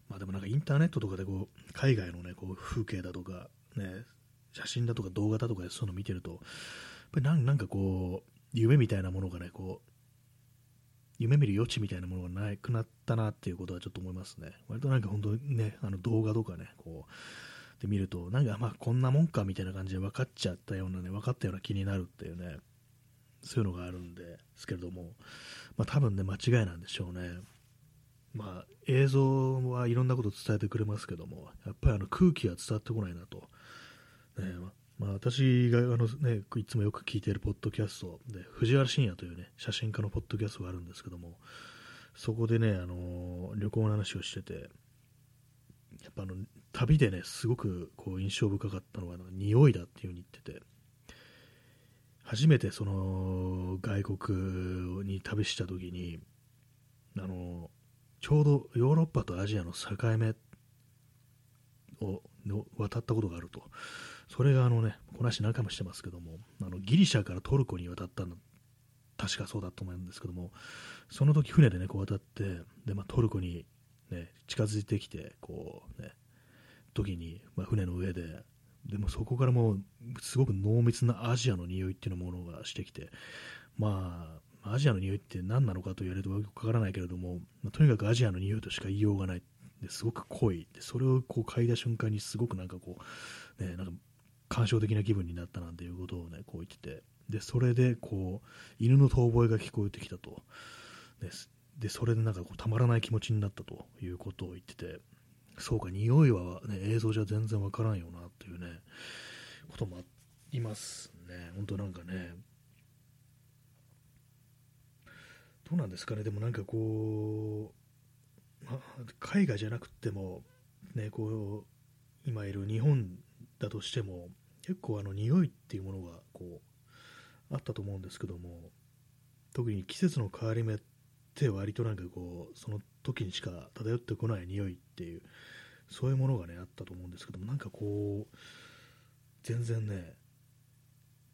まあでもなんかインターネットとかでこう海外のねこう風景だとかね写真だとか動画だとかでそういうの見てるとやっぱりなんかこう夢みたいなものがねこ夢見る余地みたいなものがなくなったなっていうことはちょっと思いますね。割となんか本当にね、あの動画とかね、こう、で見ると、なんかまあこんなもんかみたいな感じで分かっちゃったようなね、分かったような気になるっていうね、そういうのがあるんですけれども、まあ多分ね、間違いなんでしょうね。まあ映像はいろんなこと伝えてくれますけども、やっぱりあの空気は伝わってこないなと。ねまあ、私があの、ね、いつもよく聞いているポッドキャストで藤原信也という、ね、写真家のポッドキャストがあるんですけどもそこでね、あの旅行の話をしててやっぱあの旅でねすごくこう印象深かったのは匂いだっていう風に言ってて初めてその外国に旅した時にあのちょうどヨーロッパとアジアの境目を渡ったことがあると。それがあのね、この話何回もしてますけども、あのギリシャからトルコに渡ったの、確かそうだと思うんですけども、その時船でね、こう渡って、で、まあ、トルコにね、近づいてきて、こうね、時に、まあ、船の上で、でもそこからもう、すごく濃密なアジアの匂いっていうものがしてきて、まあ、アジアの匂いって何なのかと言われるとわからないけれども、まあ、とにかくアジアの匂いとしか言いようがない。ですごく濃い。でそれをこう嗅いだ瞬間にすごくなんかこう、ね、なんか感傷的な気分になったなんていうことをね、こう言ってて、で、それで、こう、犬の遠吠えが聞こえてきたと。で、でそれでなんかこう、たまらない気持ちになったということを言ってて、そうか、匂いはね、映像じゃ全然わからんよな、っていうね、こともありますね。本当なんかね、どうなんですかね、でもなんかこう、まあ、海外じゃなくても、ね、こう、今いる日本だとしても結構あの匂いっていうものがこうあったと思うんですけども特に季節の変わり目って割となんかこうその時にしか漂ってこない匂いっていうそういうものがねあったと思うんですけどもなんかこう全然ね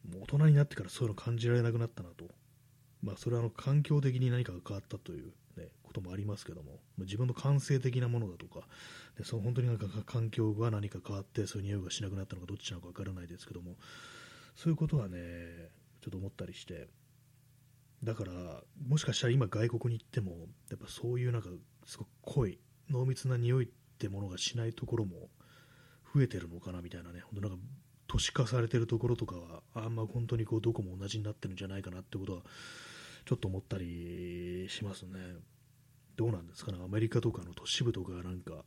もう大人になってからそういうの感じられなくなったなと。まあそれはあの環境的に何かが変わったというねこともありますけども自分の感性的なものだとかでその本当になんか環境が何か変わってそういう匂いがしなくなったのかどっちなのか分からないですけどもそういうことはねちょっと思ったりしてだからもしかしたら今外国に行ってもやっぱそういうなんかすごく濃い濃密な匂いってものがしないところも増えてるのかなみたいなね本当なんか都市化されてるところとかはあんま本当にこうどこも同じになってるんじゃないかなってことはちょっと思ったりしますね。どうなんですか？ねアメリカとかの都市部とかなんか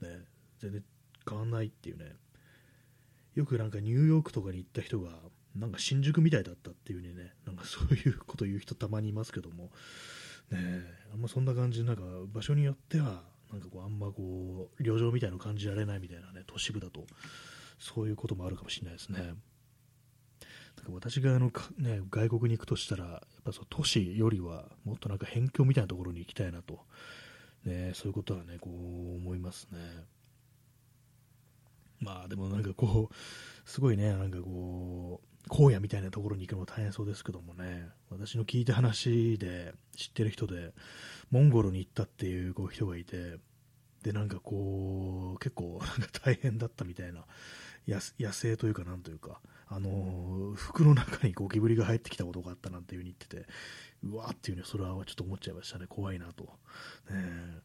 ね、全然変わんないっていうね、よくなんかニューヨークとかに行った人が、なんか新宿みたいだったっていうね、なんかそういうこと言う人たまにいますけども、ね、あんまそんな感じで、なんか場所によっては、なんかこう、あんまこう、旅情みたいなの感じられないみたいなね、都市部だと、そういうこともあるかもしれないですね。私があの、ね、外国に行くとしたら、やっぱその都市よりは、もっとなんか辺境みたいなところに行きたいなとね、そういうことはね、こう思いますね。まあでもなんかこう、すごいね、なんかこう、荒野みたいなところに行くのも大変そうですけどもね、私の聞いた話で知ってる人で、モンゴルに行ったっていうこう人がいて、で、なんかこう、結構なんか大変だったみたいな、野生というかなんというか、あの、服の中にゴキブリが入ってきたことがあったなんていう風に言ってて、うわーっていうね、それはちょっと思っちゃいましたね、怖いなと。ね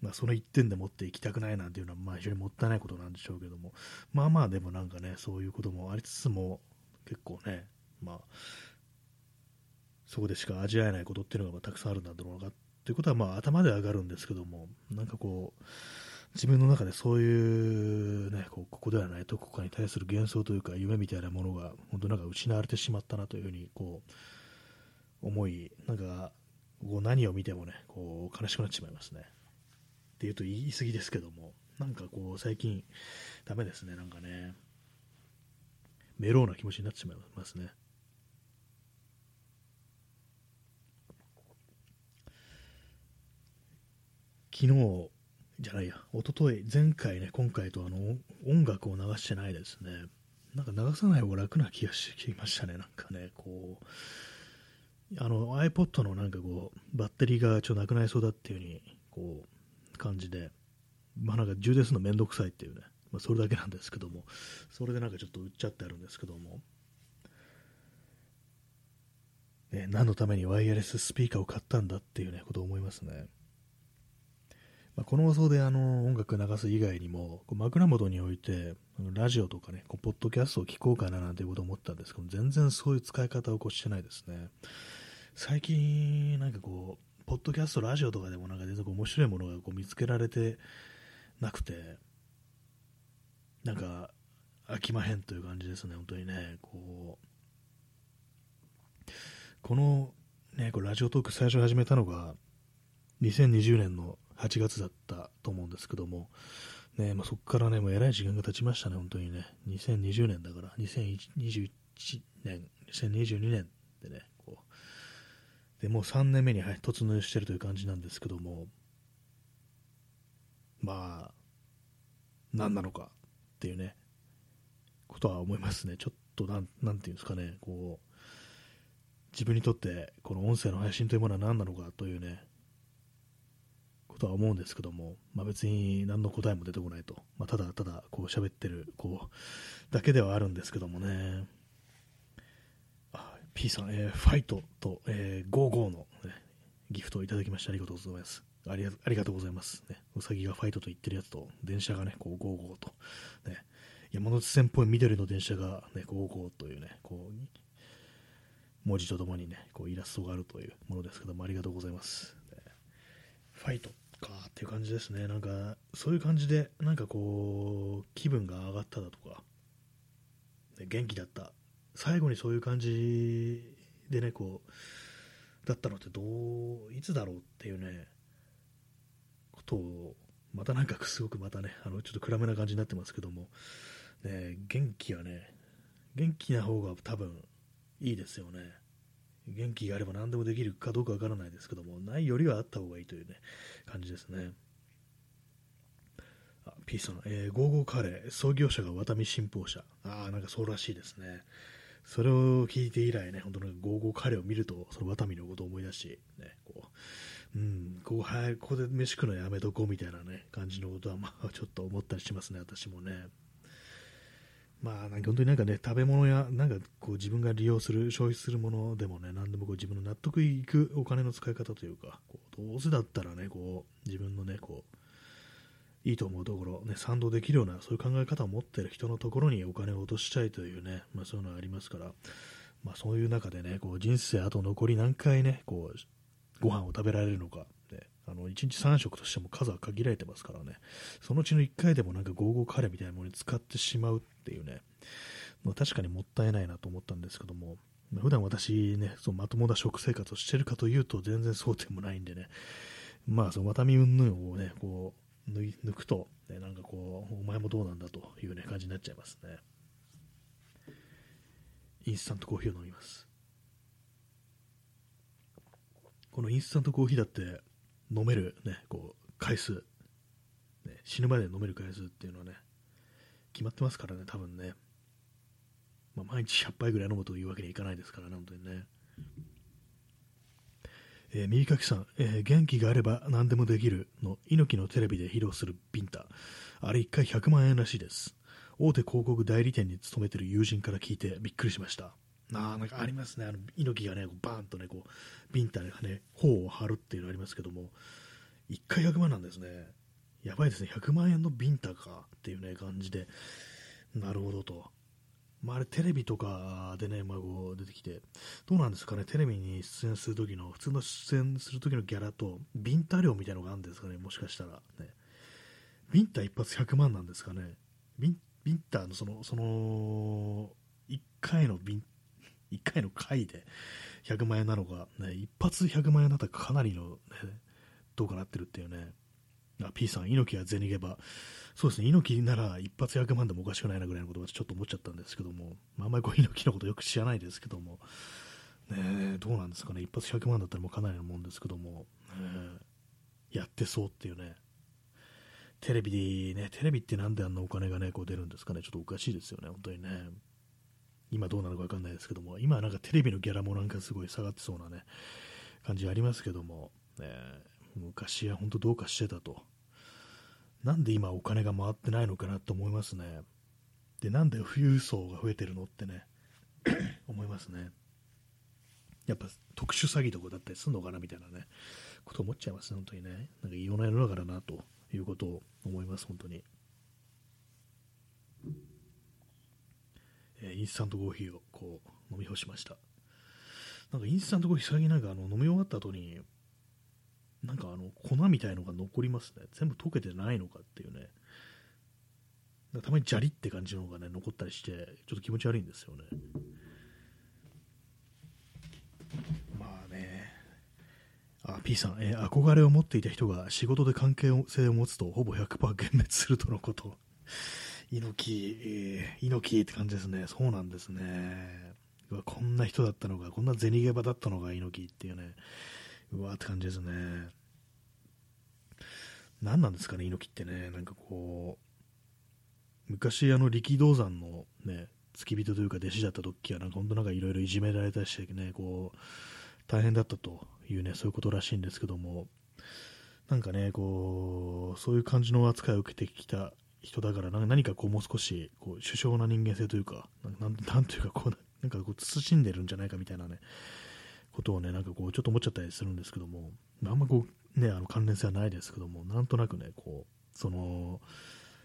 まあ、その1点で持っていきたくないなんていうのは、まあ、非常にもったいないことなんでしょうけども、まあまあ、でもなんかね、そういうこともありつつも、結構ね、まあ、そこでしか味わえないことっていうのがたくさんあるんだろうなっていうことは、まあ、頭で上がるんですけども、なんかこう、自分の中でそういうね、ここではないどこかに対する幻想というか夢みたいなものが本当なんか失われてしまったなというふうにこう思い、なんかこう何を見てもね、こう悲しくなってしまいますね。っていうと言い過ぎですけども、なんかこう最近ダメですね、なんかね、メローな気持ちになってしまいますね。昨日じゃないや、おととい、前回ね、今回とあの音楽を流してないですね。なんか流さない方が楽な気がしてきましたね、なんかね、こう、あの iPod のなんかこう、バッテリーがちょっとなくなりそうだっていう風に、こう、感じで、まあなんか充電するのめんどくさいっていうね、まあそれだけなんですけども、それでなんかちょっと売っちゃってあるんですけども、ね、何のためにワイヤレススピーカーを買ったんだっていうね、ことを思いますね。まあ、この放送であの音楽流す以外にも、枕元において、ラジオとかね、こうポッドキャストを聞こうかななんていうことを思ったんですけど、全然そういう使い方をこうしてないですね。最近、なんかこう、ポッドキャスト、ラジオとかでもなんか全然面白いものがこう見つけられてなくて、なんか飽きまへんという感じですね、本当にね。こうこの、ね、こうラジオトーク最初始めたのが、2020年の8月だったと思うんですけども、ねまあ、そこからね、もうえらい時間が経ちましたね、本当にね。2020年だから、2021年、2022年でね、こう、で、もう3年目に、はい、突入してるという感じなんですけども、まあ、何なのかっていうね、ことは思いますね。ちょっとなん、なんていうんですかね、こう、自分にとってこの音声の配信というものは何なのかというね、とは思うんですけども、まあ、別に何の答えも出てこないと、まあ、ただただこう喋ってるこうだけではあるんですけどもね、P さん、えー、ファイトと、えー、ゴーゴーの、ね、ギフトをいただきましてありがとうございます。ありありがとうございます、ね。うさぎがファイトと言ってるやつと、電車がね、こう、ゴーゴーと、ね、山手線っぽい緑の電車が、ね、ゴーゴーというね、こう、文字とともにね、こうイラストがあるというものですけども、ありがとうございます。ファイトかっていう感じですね。なんか、そういう感じで、なんかこう、気分が上がっただとか、元気だった。最後にそういう感じでね、こう、だったのってどう、いつだろうっていうね、ことを、またなんかすごくまたね、あの、ちょっと暗めな感じになってますけども、ね、元気はね、元気な方が多分いいですよね。元気があれば何でもできるかどうかわからないですけども、ないよりはあった方がいいというね、感じですね。あ、P さん、えー、ゴーゴーカレー、創業者がワタミ信奉者。ああ、なんかそうらしいですね。それを聞いて以来ね、本当にゴーゴーカレーを見ると、そのワタミのことを思い出し、ね、こう、うん、ここ、はい、ここで飯食うのやめとこうみたいなね、感じのことは、まあ、ちょっと思ったりしますね、私もね。まあ、なんか本当になんかね、食べ物や、なんかこう自分が利用する、消費するものでもね、何でもこう自分の納得いくお金の使い方というか、こうどうせだったらね、こう自分のね、こう、いいと思うところ、ね、賛同できるような、そういう考え方を持っている人のところにお金を落としたいというね、まあそういうのがありますから、まあそういう中でね、こう人生あと残り何回ね、こう、ご飯を食べられるのか、あの1日3食としても数は限られてますからね、そのうちの1回でもなんかゴーゴーカレーみたいなものに使ってしまうっていうね、ま、確かにもったいないなと思ったんですけども、普段私ね、そのまともな食生活をしてるかというと全然そうでもないんでね、まあそのワタミ云々をね、こう抜くと、ね、なんかこう、お前もどうなんだというね感じになっちゃいますね。インスタントコーヒーを飲みます。このインスタントコーヒーだって飲める、ね、こう回数、ね、死ぬまで飲める回数っていうのはね、決まってますからね、多分ね。まあ、毎日100杯ぐらい飲むというわけにはいかないですからね、本当にね。えー、右かきさん、えー、元気があれば何でもできるの猪木のテレビで披露するビンタ。あれ1回100万円らしいです。大手広告代理店に勤めてる友人から聞いてびっくりしました。あなんかありますね、あの猪木がね、バーンとね、こうビンタでね、頬を張るっていうのありますけども、1回100万なんですね。やばいですね、100万円のビンタかっていうね、感じで、なるほどと。まあ、あれテレビとかでね、まあ、こう出てきて、どうなんですかね、テレビに出演するときの、普通の出演するときのギャラと、ビンタ料みたいなのがあるんですかね、もしかしたら。ね、ビンタ一発100万なんですかね。ビンビンタのその、その、1回のビン1回の回で100万円なのか、ね、一発100万円だったらかなりの、ね、どうかなってるっていうね。あ P さん、猪木は銭ゲバ。そうですね、猪木なら一発100万でもおかしくないなぐらいのことはちょっと思っちゃったんですけども、まあ、あんまりこう猪木のことよく知らないですけども、ね、どうなんですかね、一発100万だったらもうかなりのもんですけども、ね、やってそうっていうね、テレビでね、テレビってなんであんなお金がね、こう出るんですかね、ちょっとおかしいですよね、本当にね。今どうなのか分かんないですけども、今なんかテレビのギャラもなんかすごい下がってそうなね、感じありますけども、ね、昔は本当どうかしてたと。なんで今お金が回ってないのかなと思いますね。で、なんで富裕層が増えてるのってね、思いますね。やっぱ特殊詐欺とかだったりするのかなみたいなね、こと思っちゃいますね、本当にね。なんか異様な世の中だなということを思います、本当に。え、インスタントコーヒーをこう飲み干しました。なんかインスタントコーヒー最近なんかあの飲み終わった後に、なんかあの粉みたいのが残りますね。全部溶けてないのかっていうね。たまにジャリって感じのがね、残ったりして、ちょっと気持ち悪いんですよね。まあね。あ、P さん、えー、憧れを持っていた人が仕事で関係性を持つとほぼ100%幻滅するとのこと。猪木、えー、猪木って感じですね。そうなんですね。うわ、こんな人だったのか、こんな銭ゲバだったのが猪木っていうね。うわーって感じですね。何なんですかね、猪木ってね。なんかこう、昔あの力道山のね、付き人というか弟子だった時は、なんか本当なんかいろいろいじめられたりしてね、こう、大変だったというね、そういうことらしいんですけども、なんかね、こう、そういう感じの扱いを受けてきた人だから何かこうもう少しこう首相な人間性というかなんなんというかこう なんかこう慎んでるんじゃないかみたいなねことをねなんかこうちょっと思っちゃったりするんですけどもあんまこうねあの関連性はないですけどもなんとなくねこうその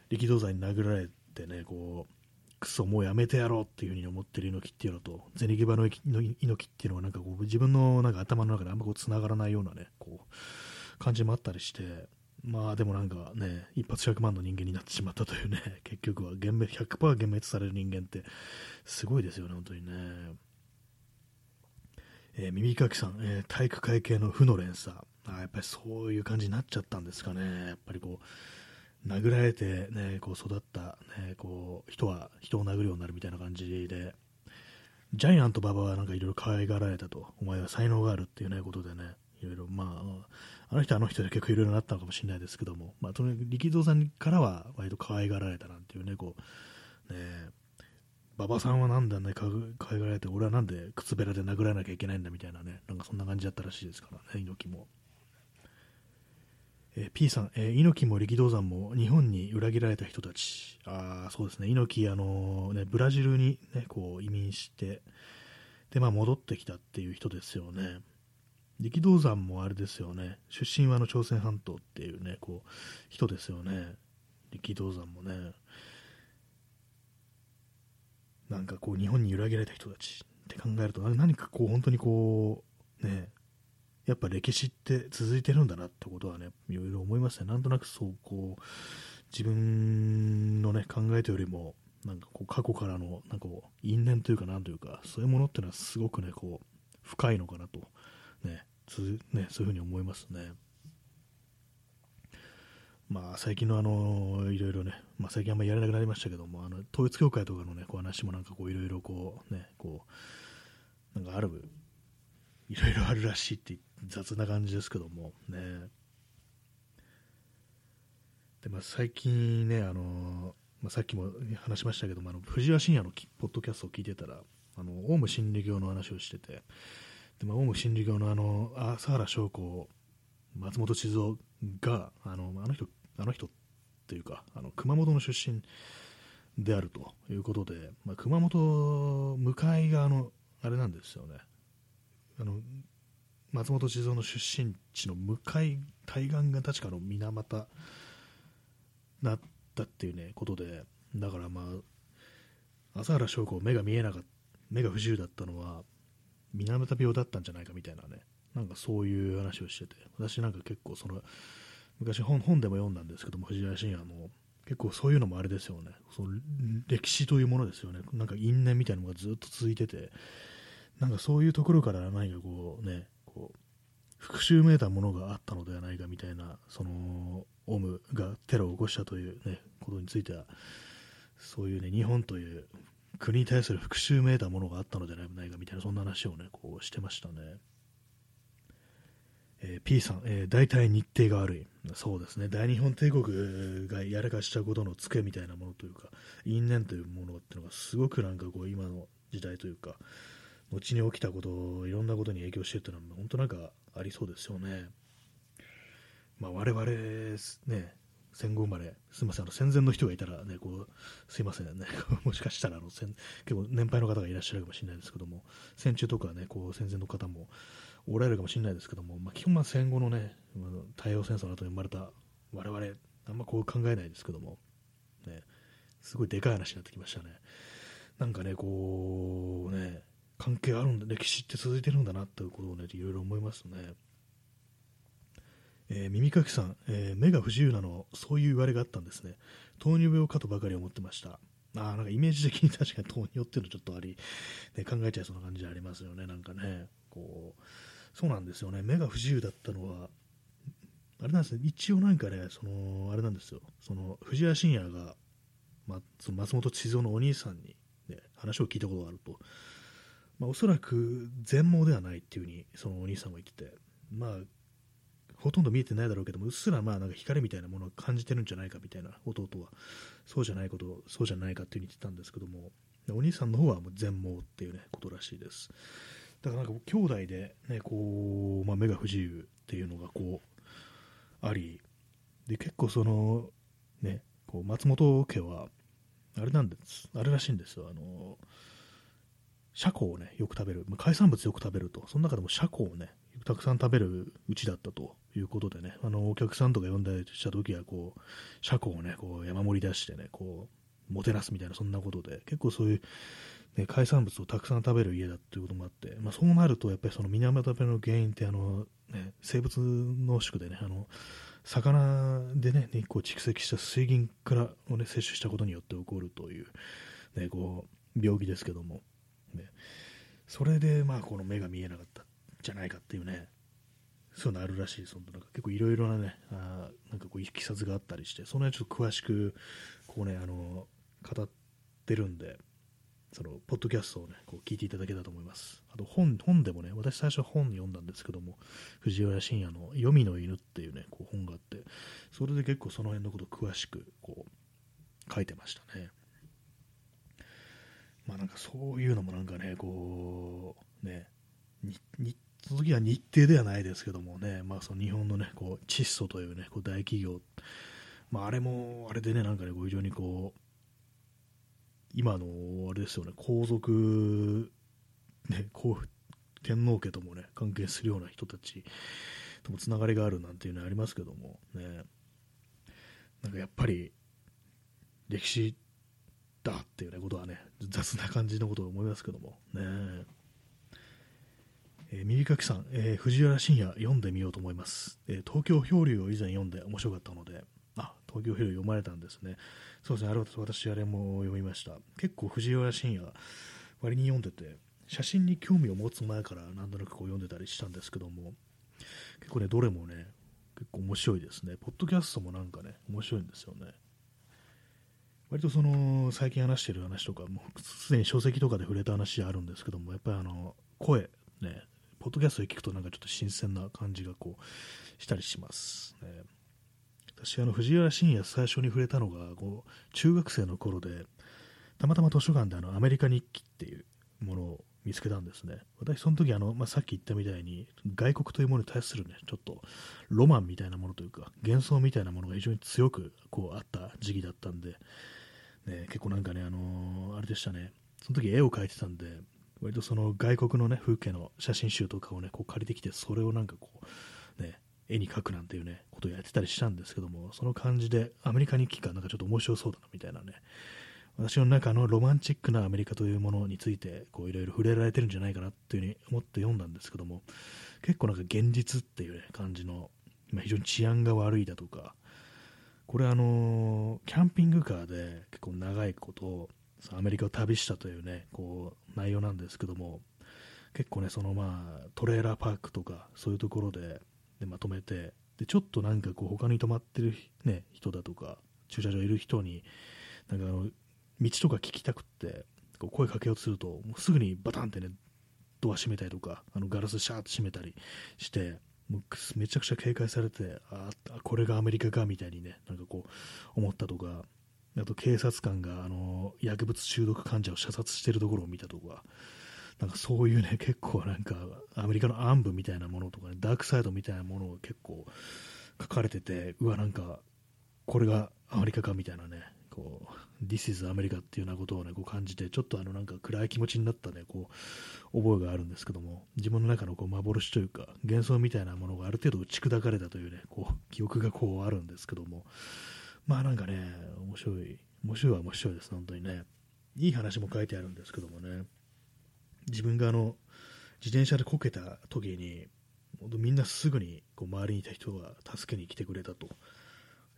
力道山に殴られてねこうクソもうやめてやろうっていうふうに思ってる猪木っていうのと銭ゲバの猪木っていうのはなんかこう自分のなんか頭の中であんまこう繋がらないようなねこう感じもあったりしてまあでもなんかね、一発100万の人間になってしまったというね、結局は幻滅100%幻滅される人間ってすごいですよね、本当にね。えー、耳かきさん、えー、体育会系の負の連鎖あ。やっぱりそういう感じになっちゃったんですかね。やっぱりこう、殴られてね、こう育った、ね、こう、人は人を殴るようになるみたいな感じで、ジャイアント馬場はなんかいろいろ可愛がられたと、お前は才能があるっていうね、ことでね、いろいろ、まあ、あの人あの人で結構いろいろなったのかもしれないですけども、まあ、とにかく力道さんからは割と可愛がられたなんていうね、こう、ね馬場さんはなんだね、か可愛がられて、俺はなんで靴べらで殴らなきゃいけないんだみたいなね、なんかそんな感じだったらしいですからね、猪木も。えー、P さん、えー、猪木も力道山も日本に裏切られた人たち、ああそうですね、猪木、あのー、ね、ブラジルに、ね、こう移民して、で、まあ、戻ってきたっていう人ですよね。力道山もあれですよね、出身はあの朝鮮半島っていうね、こう、人ですよね。力道山もね。なんかこう、日本に裏切られた人たちって考えると、何かこう、本当にこう、ね、やっぱ歴史って続いてるんだなってことはね、いろいろ思いますね。なんとなくそう、こう、自分のね、考えたよりも、なんかこう、過去からの、なんかこう、因縁というか、なんというか、そういうものっていうのはすごくね、こう、深いのかなとねねそういうふうに思いますね。まあ、最近のあのいろいろね、まあ、最近あんまりやらなくなりましたけども、あの統一教会とかのね、こう話もなんかこういろいろこうね、こう、なんかある、いろいろあるらしいって雑な感じですけども、ね。で、まあ、最近ね、あの、まあ、さっきも話しましたけども、あの藤原信也のポッドキャストを聞いてたら、あの、オウム真理教の話をしてて、で、まあ、オウム真理教のあの、朝原翔子、松本静雄が、あの、あの人、あの人っていうか、あの、熊本の出身であるということで、まあ、熊本、向かいが、あの、あれなんですよね。あの、松本静雄の出身地の向かい、対岸が確かの水俣だったっていうね、ことで、だからまあ、朝原翔子、目が見えなかった、目が不自由だったのは、水俣病だったんじゃないかみたいなね、なんかそういう話をしてて、私なんか結構その、昔本本でも読んだんですけども、藤原信也も、結構そういうのもあれですよね、その歴史というものですよね、なんか因縁みたいなのがずっと続いてて、なんかそういうところから何かこうね、こう復讐めいたものがあったのではないかみたいな、そのオウムがテロを起こしたという、ね、ことについては、そういうね、日本という国に対する復讐めいたものがあったのではないかみたいな、そんな話をね、こうしてましたね。えー、P さん、えー、大体日程が悪い。そうですね、大日本帝国がやらかしたことのツケみたいなものというか、因縁というものっていうのがすごくなんかこう、今の時代というか、後に起きたこと、いろんなことに影響してるっていうのは、本当なんかありそうですよね。まあ、我々、ね、戦後生まれ、すみません、あの戦前の人がいたらね、こう、すいませんね、もしかしたらあの戦、結構年配の方がいらっしゃるかもしれないですけども、戦中とかね、こう、戦前の方もおられるかもしれないですけども、まあ、基本は戦後のね、太平洋戦争の後に生まれた我々、あんまこう考えないですけども、ね、すごいでかい話になってきましたね。なんかね、こう、ね、関係あるんだ、歴史って続いてるんだなということをね、いろいろ思いますね。えー、耳かきさん、えー、目が不自由なの、そういう言われがあったんですね。糖尿病かとばかり思ってました。あなんかイメージ的に確かに糖尿っていうのちょっとあり、ね、考えちゃいそうな感じありますよね、なんかね。こう、そうなんですよね、目が不自由だったのは、あれなんですね、一応なんかね、その、あれなんですよ、その、藤谷信也が、ま、その松本千蔵のお兄さんに、ね、話を聞いたことがあると、まあ、おそらく全盲ではないっていうふうに、そのお兄さんは言ってて、まあ、ほとんど見えてないだろうけども、うっすらまあなんか光みたいなものを感じてるんじゃないかみたいな弟は、そうじゃないこと、そうじゃないかっていうに言ってたんですけども、お兄さんの方はもう全盲っていうね、ことらしいです。だからなんか兄弟でね、こう、まあ、目が不自由っていうのがこう、あり、で、結構その、ね、こう松本家は、あれなんです、あれらしいんですよ、あの、シャコをね、よく食べる、まあ、海産物よく食べると、その中でもシャコをね、たくさん食べるうちだったということでね、あのお客さんとか呼んだりした時はこう、車庫をね、こう山盛り出してね、こう、もてなすみたいな、そんなことで、結構そういう、ね、海産物をたくさん食べる家だということもあって、まあ、そうなると、やっぱりその水俣病の原因って、あの、ね、生物濃縮でね、あの、魚でね、日光蓄積した水銀からをね、摂取したことによって起こるという、ね、こう、病気ですけども、ね、それで、まあ、この目が見えなかった。じゃないかっていうね、そういうのあるらしいそのなんか結構いろいろなね、あなんかこういきさつがあったりして、その辺ちょっと詳しく、こうね、あの、語ってるんで、その、ポッドキャストをね、こう聞いていただけたと思います。あと本、本でもね、私最初本読んだんですけども、藤原信也の読みの犬っていうね、こう本があって、それで結構その辺のこと詳しく、こう、書いてましたね。まあなんかそういうのもなんかね、こう、ね、日その時は日程ではないですけどもね、まあ、その日本のね、こう、窒素というね、こう大企業、まあ、あれも、あれでね、なんかね、こう非常にこう、今の、あれですよね、皇族、ね、こう、天皇家ともね、関係するような人たちともつながりがあるなんていうのありますけども、ね、なんかやっぱり、歴史だっていうね、ことはね、雑な感じのことを思いますけども、ね。えー、耳かきさん、えー、藤原信也読んでみようと思います、えー、東京漂流を以前読んで面白かったので、あ、東京漂流読まれたんですね。そうですね、あれ私あれも読みました。結構藤原信也、割に読んでて、写真に興味を持つ前からなんとなくこう読んでたりしたんですけども、結構ね、どれもね、結構面白いですね。ポッドキャストもなんかね、面白いんですよね。割とその最近話してる話とか、もうすでに書籍とかで触れた話あるんですけども、やっぱりあの声、ね、ポッドキャストで聞くとなんかちょっと新鮮な感じがこうしたりします、ね、私あの藤原信也最初に触れたのがこう中学生の頃でたまたま図書館であのアメリカ日記っていうものを見つけたんですね。私その時あの、まあ、さっき言ったみたいに外国というものに対するねちょっとロマンみたいなものというか幻想みたいなものが非常に強くこうあった時期だったんで、ね、結構なんかねあのー、あれでしたね。その時絵を描いてたんで割とその外国のね、風景の写真集とかをね、こう借りてきて、それをなんかこう、ね、絵に描くなんていうね、ことをやってたりしたんですけども、その感じでアメリカ日記かなんかちょっと面白そうだなみたいなね、私の中のロマンチックなアメリカというものについて、こういろいろ触れられてるんじゃないかなっていうふうに思って読んだんですけども、結構なんか現実っていう、ね、感じの、ま、非常に治安が悪いだとか、これあの、キャンピングカーで結構長いことアメリカを旅したというね、こう、内容なんですけども、結構ね、そのまあ、トレーラーパークとか、そういうところで、でまとめて、で、ちょっとなんかこう、他に泊まってる、ね、人だとか、駐車場いる人に、なんかあの、道とか聞きたくって、こう声かけようとすると、もうすぐにバタンってね、ドア閉めたりとか、あのガラスシャーッと閉めたりして、もうめちゃくちゃ警戒されて、ああ、これがアメリカかみたいにね、なんかこう、思ったとか、あと警察官があの薬物中毒患者を射殺しているところを見たとか、なんかそういうね、結構なんかアメリカの暗部みたいなものとかね、ダークサイドみたいなものを結構書かれてて、うわ、なんかこれがアメリカかみたいなね、こう、This is アメリカっていうようなことをね、こう感じて、ちょっとあのなんか暗い気持ちになったね、こう、覚えがあるんですけども、自分の中のこう幻というか、幻想みたいなものがある程度打ち砕かれたというね、こう、記憶がこうあるんですけども、まあなんかね、面白い、面白いは面白いです、本当にね。いい話も書いてあるんですけどもね、自分があの、自転車でこけた時に、みんなすぐにこう周りにいた人が助けに来てくれたと、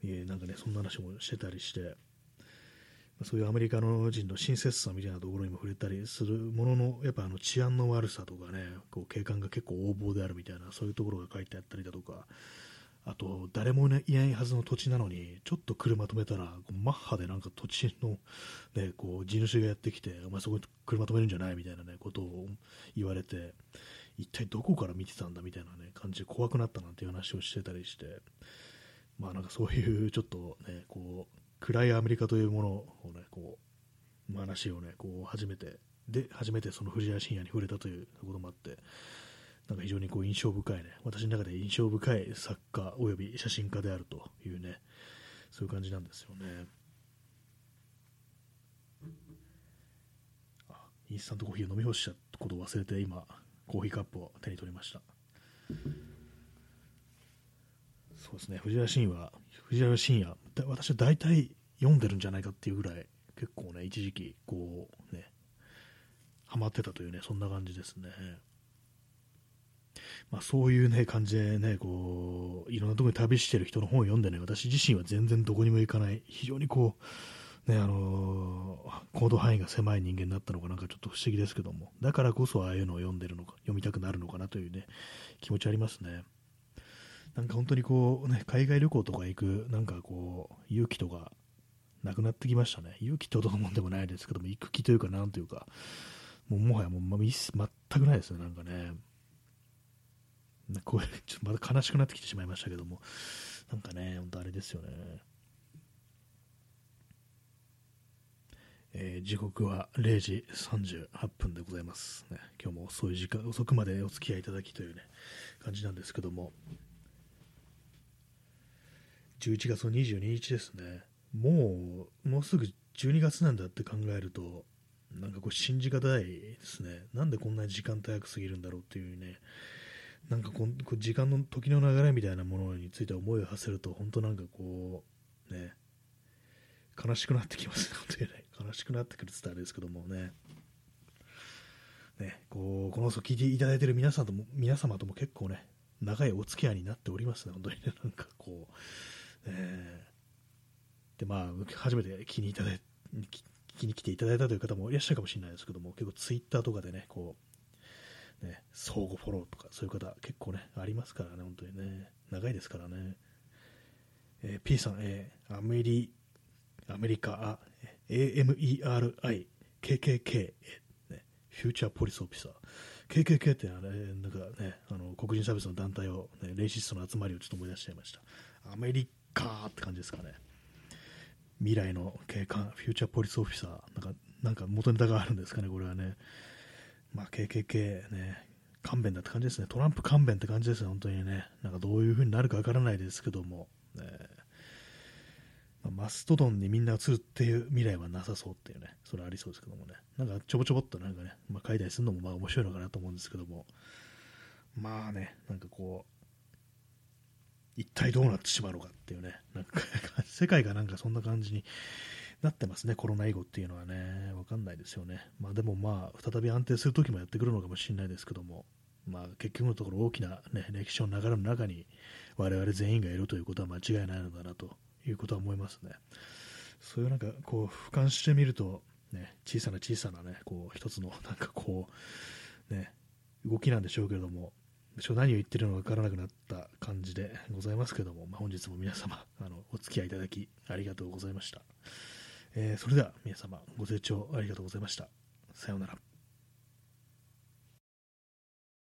え、なんかね、そんな話もしてたりして、そういうアメリカの人の親切さみたいなところにも触れたりするものの、やっぱあの治安の悪さとかね、こう警官が結構横暴であるみたいな、そういうところが書いてあったりだとか、あと、誰も、いないはずの土地なのに、ちょっと車止めたら、マッハでなんか土地の、ね、こう地主がやってきて、お前そこに車止めるんじゃないみたいな、ね、ことを言われて、一体どこから見てたんだみたいな、ね、感じで怖くなったなんていう話をしてたりして、まあなんかそういうちょっとね、こう、暗いアメリカというものをね、こう、話をね、こう初めて、で、初めてその藤谷信也に触れたということもあって、なんか非常にこう印象深いね、私の中で印象深い作家および写真家であるというね、そういう感じなんですよね。あインスタントコーヒーを飲み干したことを忘れて今、コーヒーカップを手に取りました。そうですね、藤原信は、藤原信也、私は大体読んでるんじゃないかっていうぐらい、結構ね、一時期、こうね、ハマってたというね、そんな感じですね。まあ、そういうね、感じでね、こう、いろんなところに旅してる人の本を読んでね、私自身は全然どこにも行かない、非常にこう、ね、あのー、行動範囲が狭い人間になったのかなんかちょっと不思議ですけども、だからこそああいうのを読んでるのか、読みたくなるのかなというね、気持ちありますね。なんか本当にこう、ね、海外旅行とか行く、なんかこう、勇気とか、なくなってきましたね。勇気ってほどのもんでもないですけども、行く気というか、なんというか、もうもはやもう、全くないですね、なんかね。これ、ちょっとまた悲しくなってきてしまいましたけども、なんかね、本当あれですよね。えー、時刻は0時38分でございます、ね。今日も遅い時間、遅くまでお付き合いいただきというね、感じなんですけども、11月の22日ですね。もう、もうすぐ12月なんだって考えると、なんかこう信じがたいですね。なんでこんなに時間帯早く過ぎるんだろうっていうね、なんかこう時間の時の流れみたいなものについて思いを馳せると、本当なんかこう、ね、悲しくなってきますね、本当に。悲しくなってくるって言ったらあれですけどもね。ね、こう、この放送聞いていただいている皆さんとも、皆様とも結構ね、長いお付き合いになっておりますね、本当にね。なんかこう、えー、で、まあ、初めて聞きにいただい聞きに来ていただいたという方もいらっしゃるかもしれないですけども、結構ツイッターとかでね、こう、ね、相互フォローとか、そういう方結構ね、ありますからね、本当にね、長いですからね。えー、P さん、えー、アメリ、アメリカ、AMERI、KKK、ね、フューチャーポリスオフィサー。KKK ってあれ、なんかね、あの黒人差別の団体を、ね、レイシストの集まりをちょっと思い出しちゃいました。アメリカって感じですかね。未来の警官、フューチャーポリスオフィサー、なんか、なんか元ネタがあるんですかね、これはね。まあ、KKK ね、勘弁だって感じですね。トランプ勘弁って感じですね、本当にね。なんかどういう風になるかわからないですけども、ね。ま、マストドンにみんな映るっていう未来はなさそうっていうね、それありそうですけどもね。なんかちょぼちょぼっとなんかね、まあ、書いたりするのもまあ面白いのかなと思うんですけども、まあね、なんかこう、一体どうなってしまうのかっていうね、なんか 世界がなんかそんな感じになってますね、コロナ以後っていうのはね、わかんないですよね。まあでもまあ、再び安定する時もやってくるのかもしれないですけども、まあ結局のところ大きな、ね、歴史の流れの中に我々全員がいるということは間違いないのだなということは思いますね。そういうなんかこう俯瞰してみると、ね、小さな小さなね、こう一つのなんかこう、ね、動きなんでしょうけれども、何を言ってるのか分からなくなった感じでございますけども、まあ、本日も皆様あのお付き合いいただきありがとうございました、えー、それでは皆様ご清聴ありがとうございました。さようなら。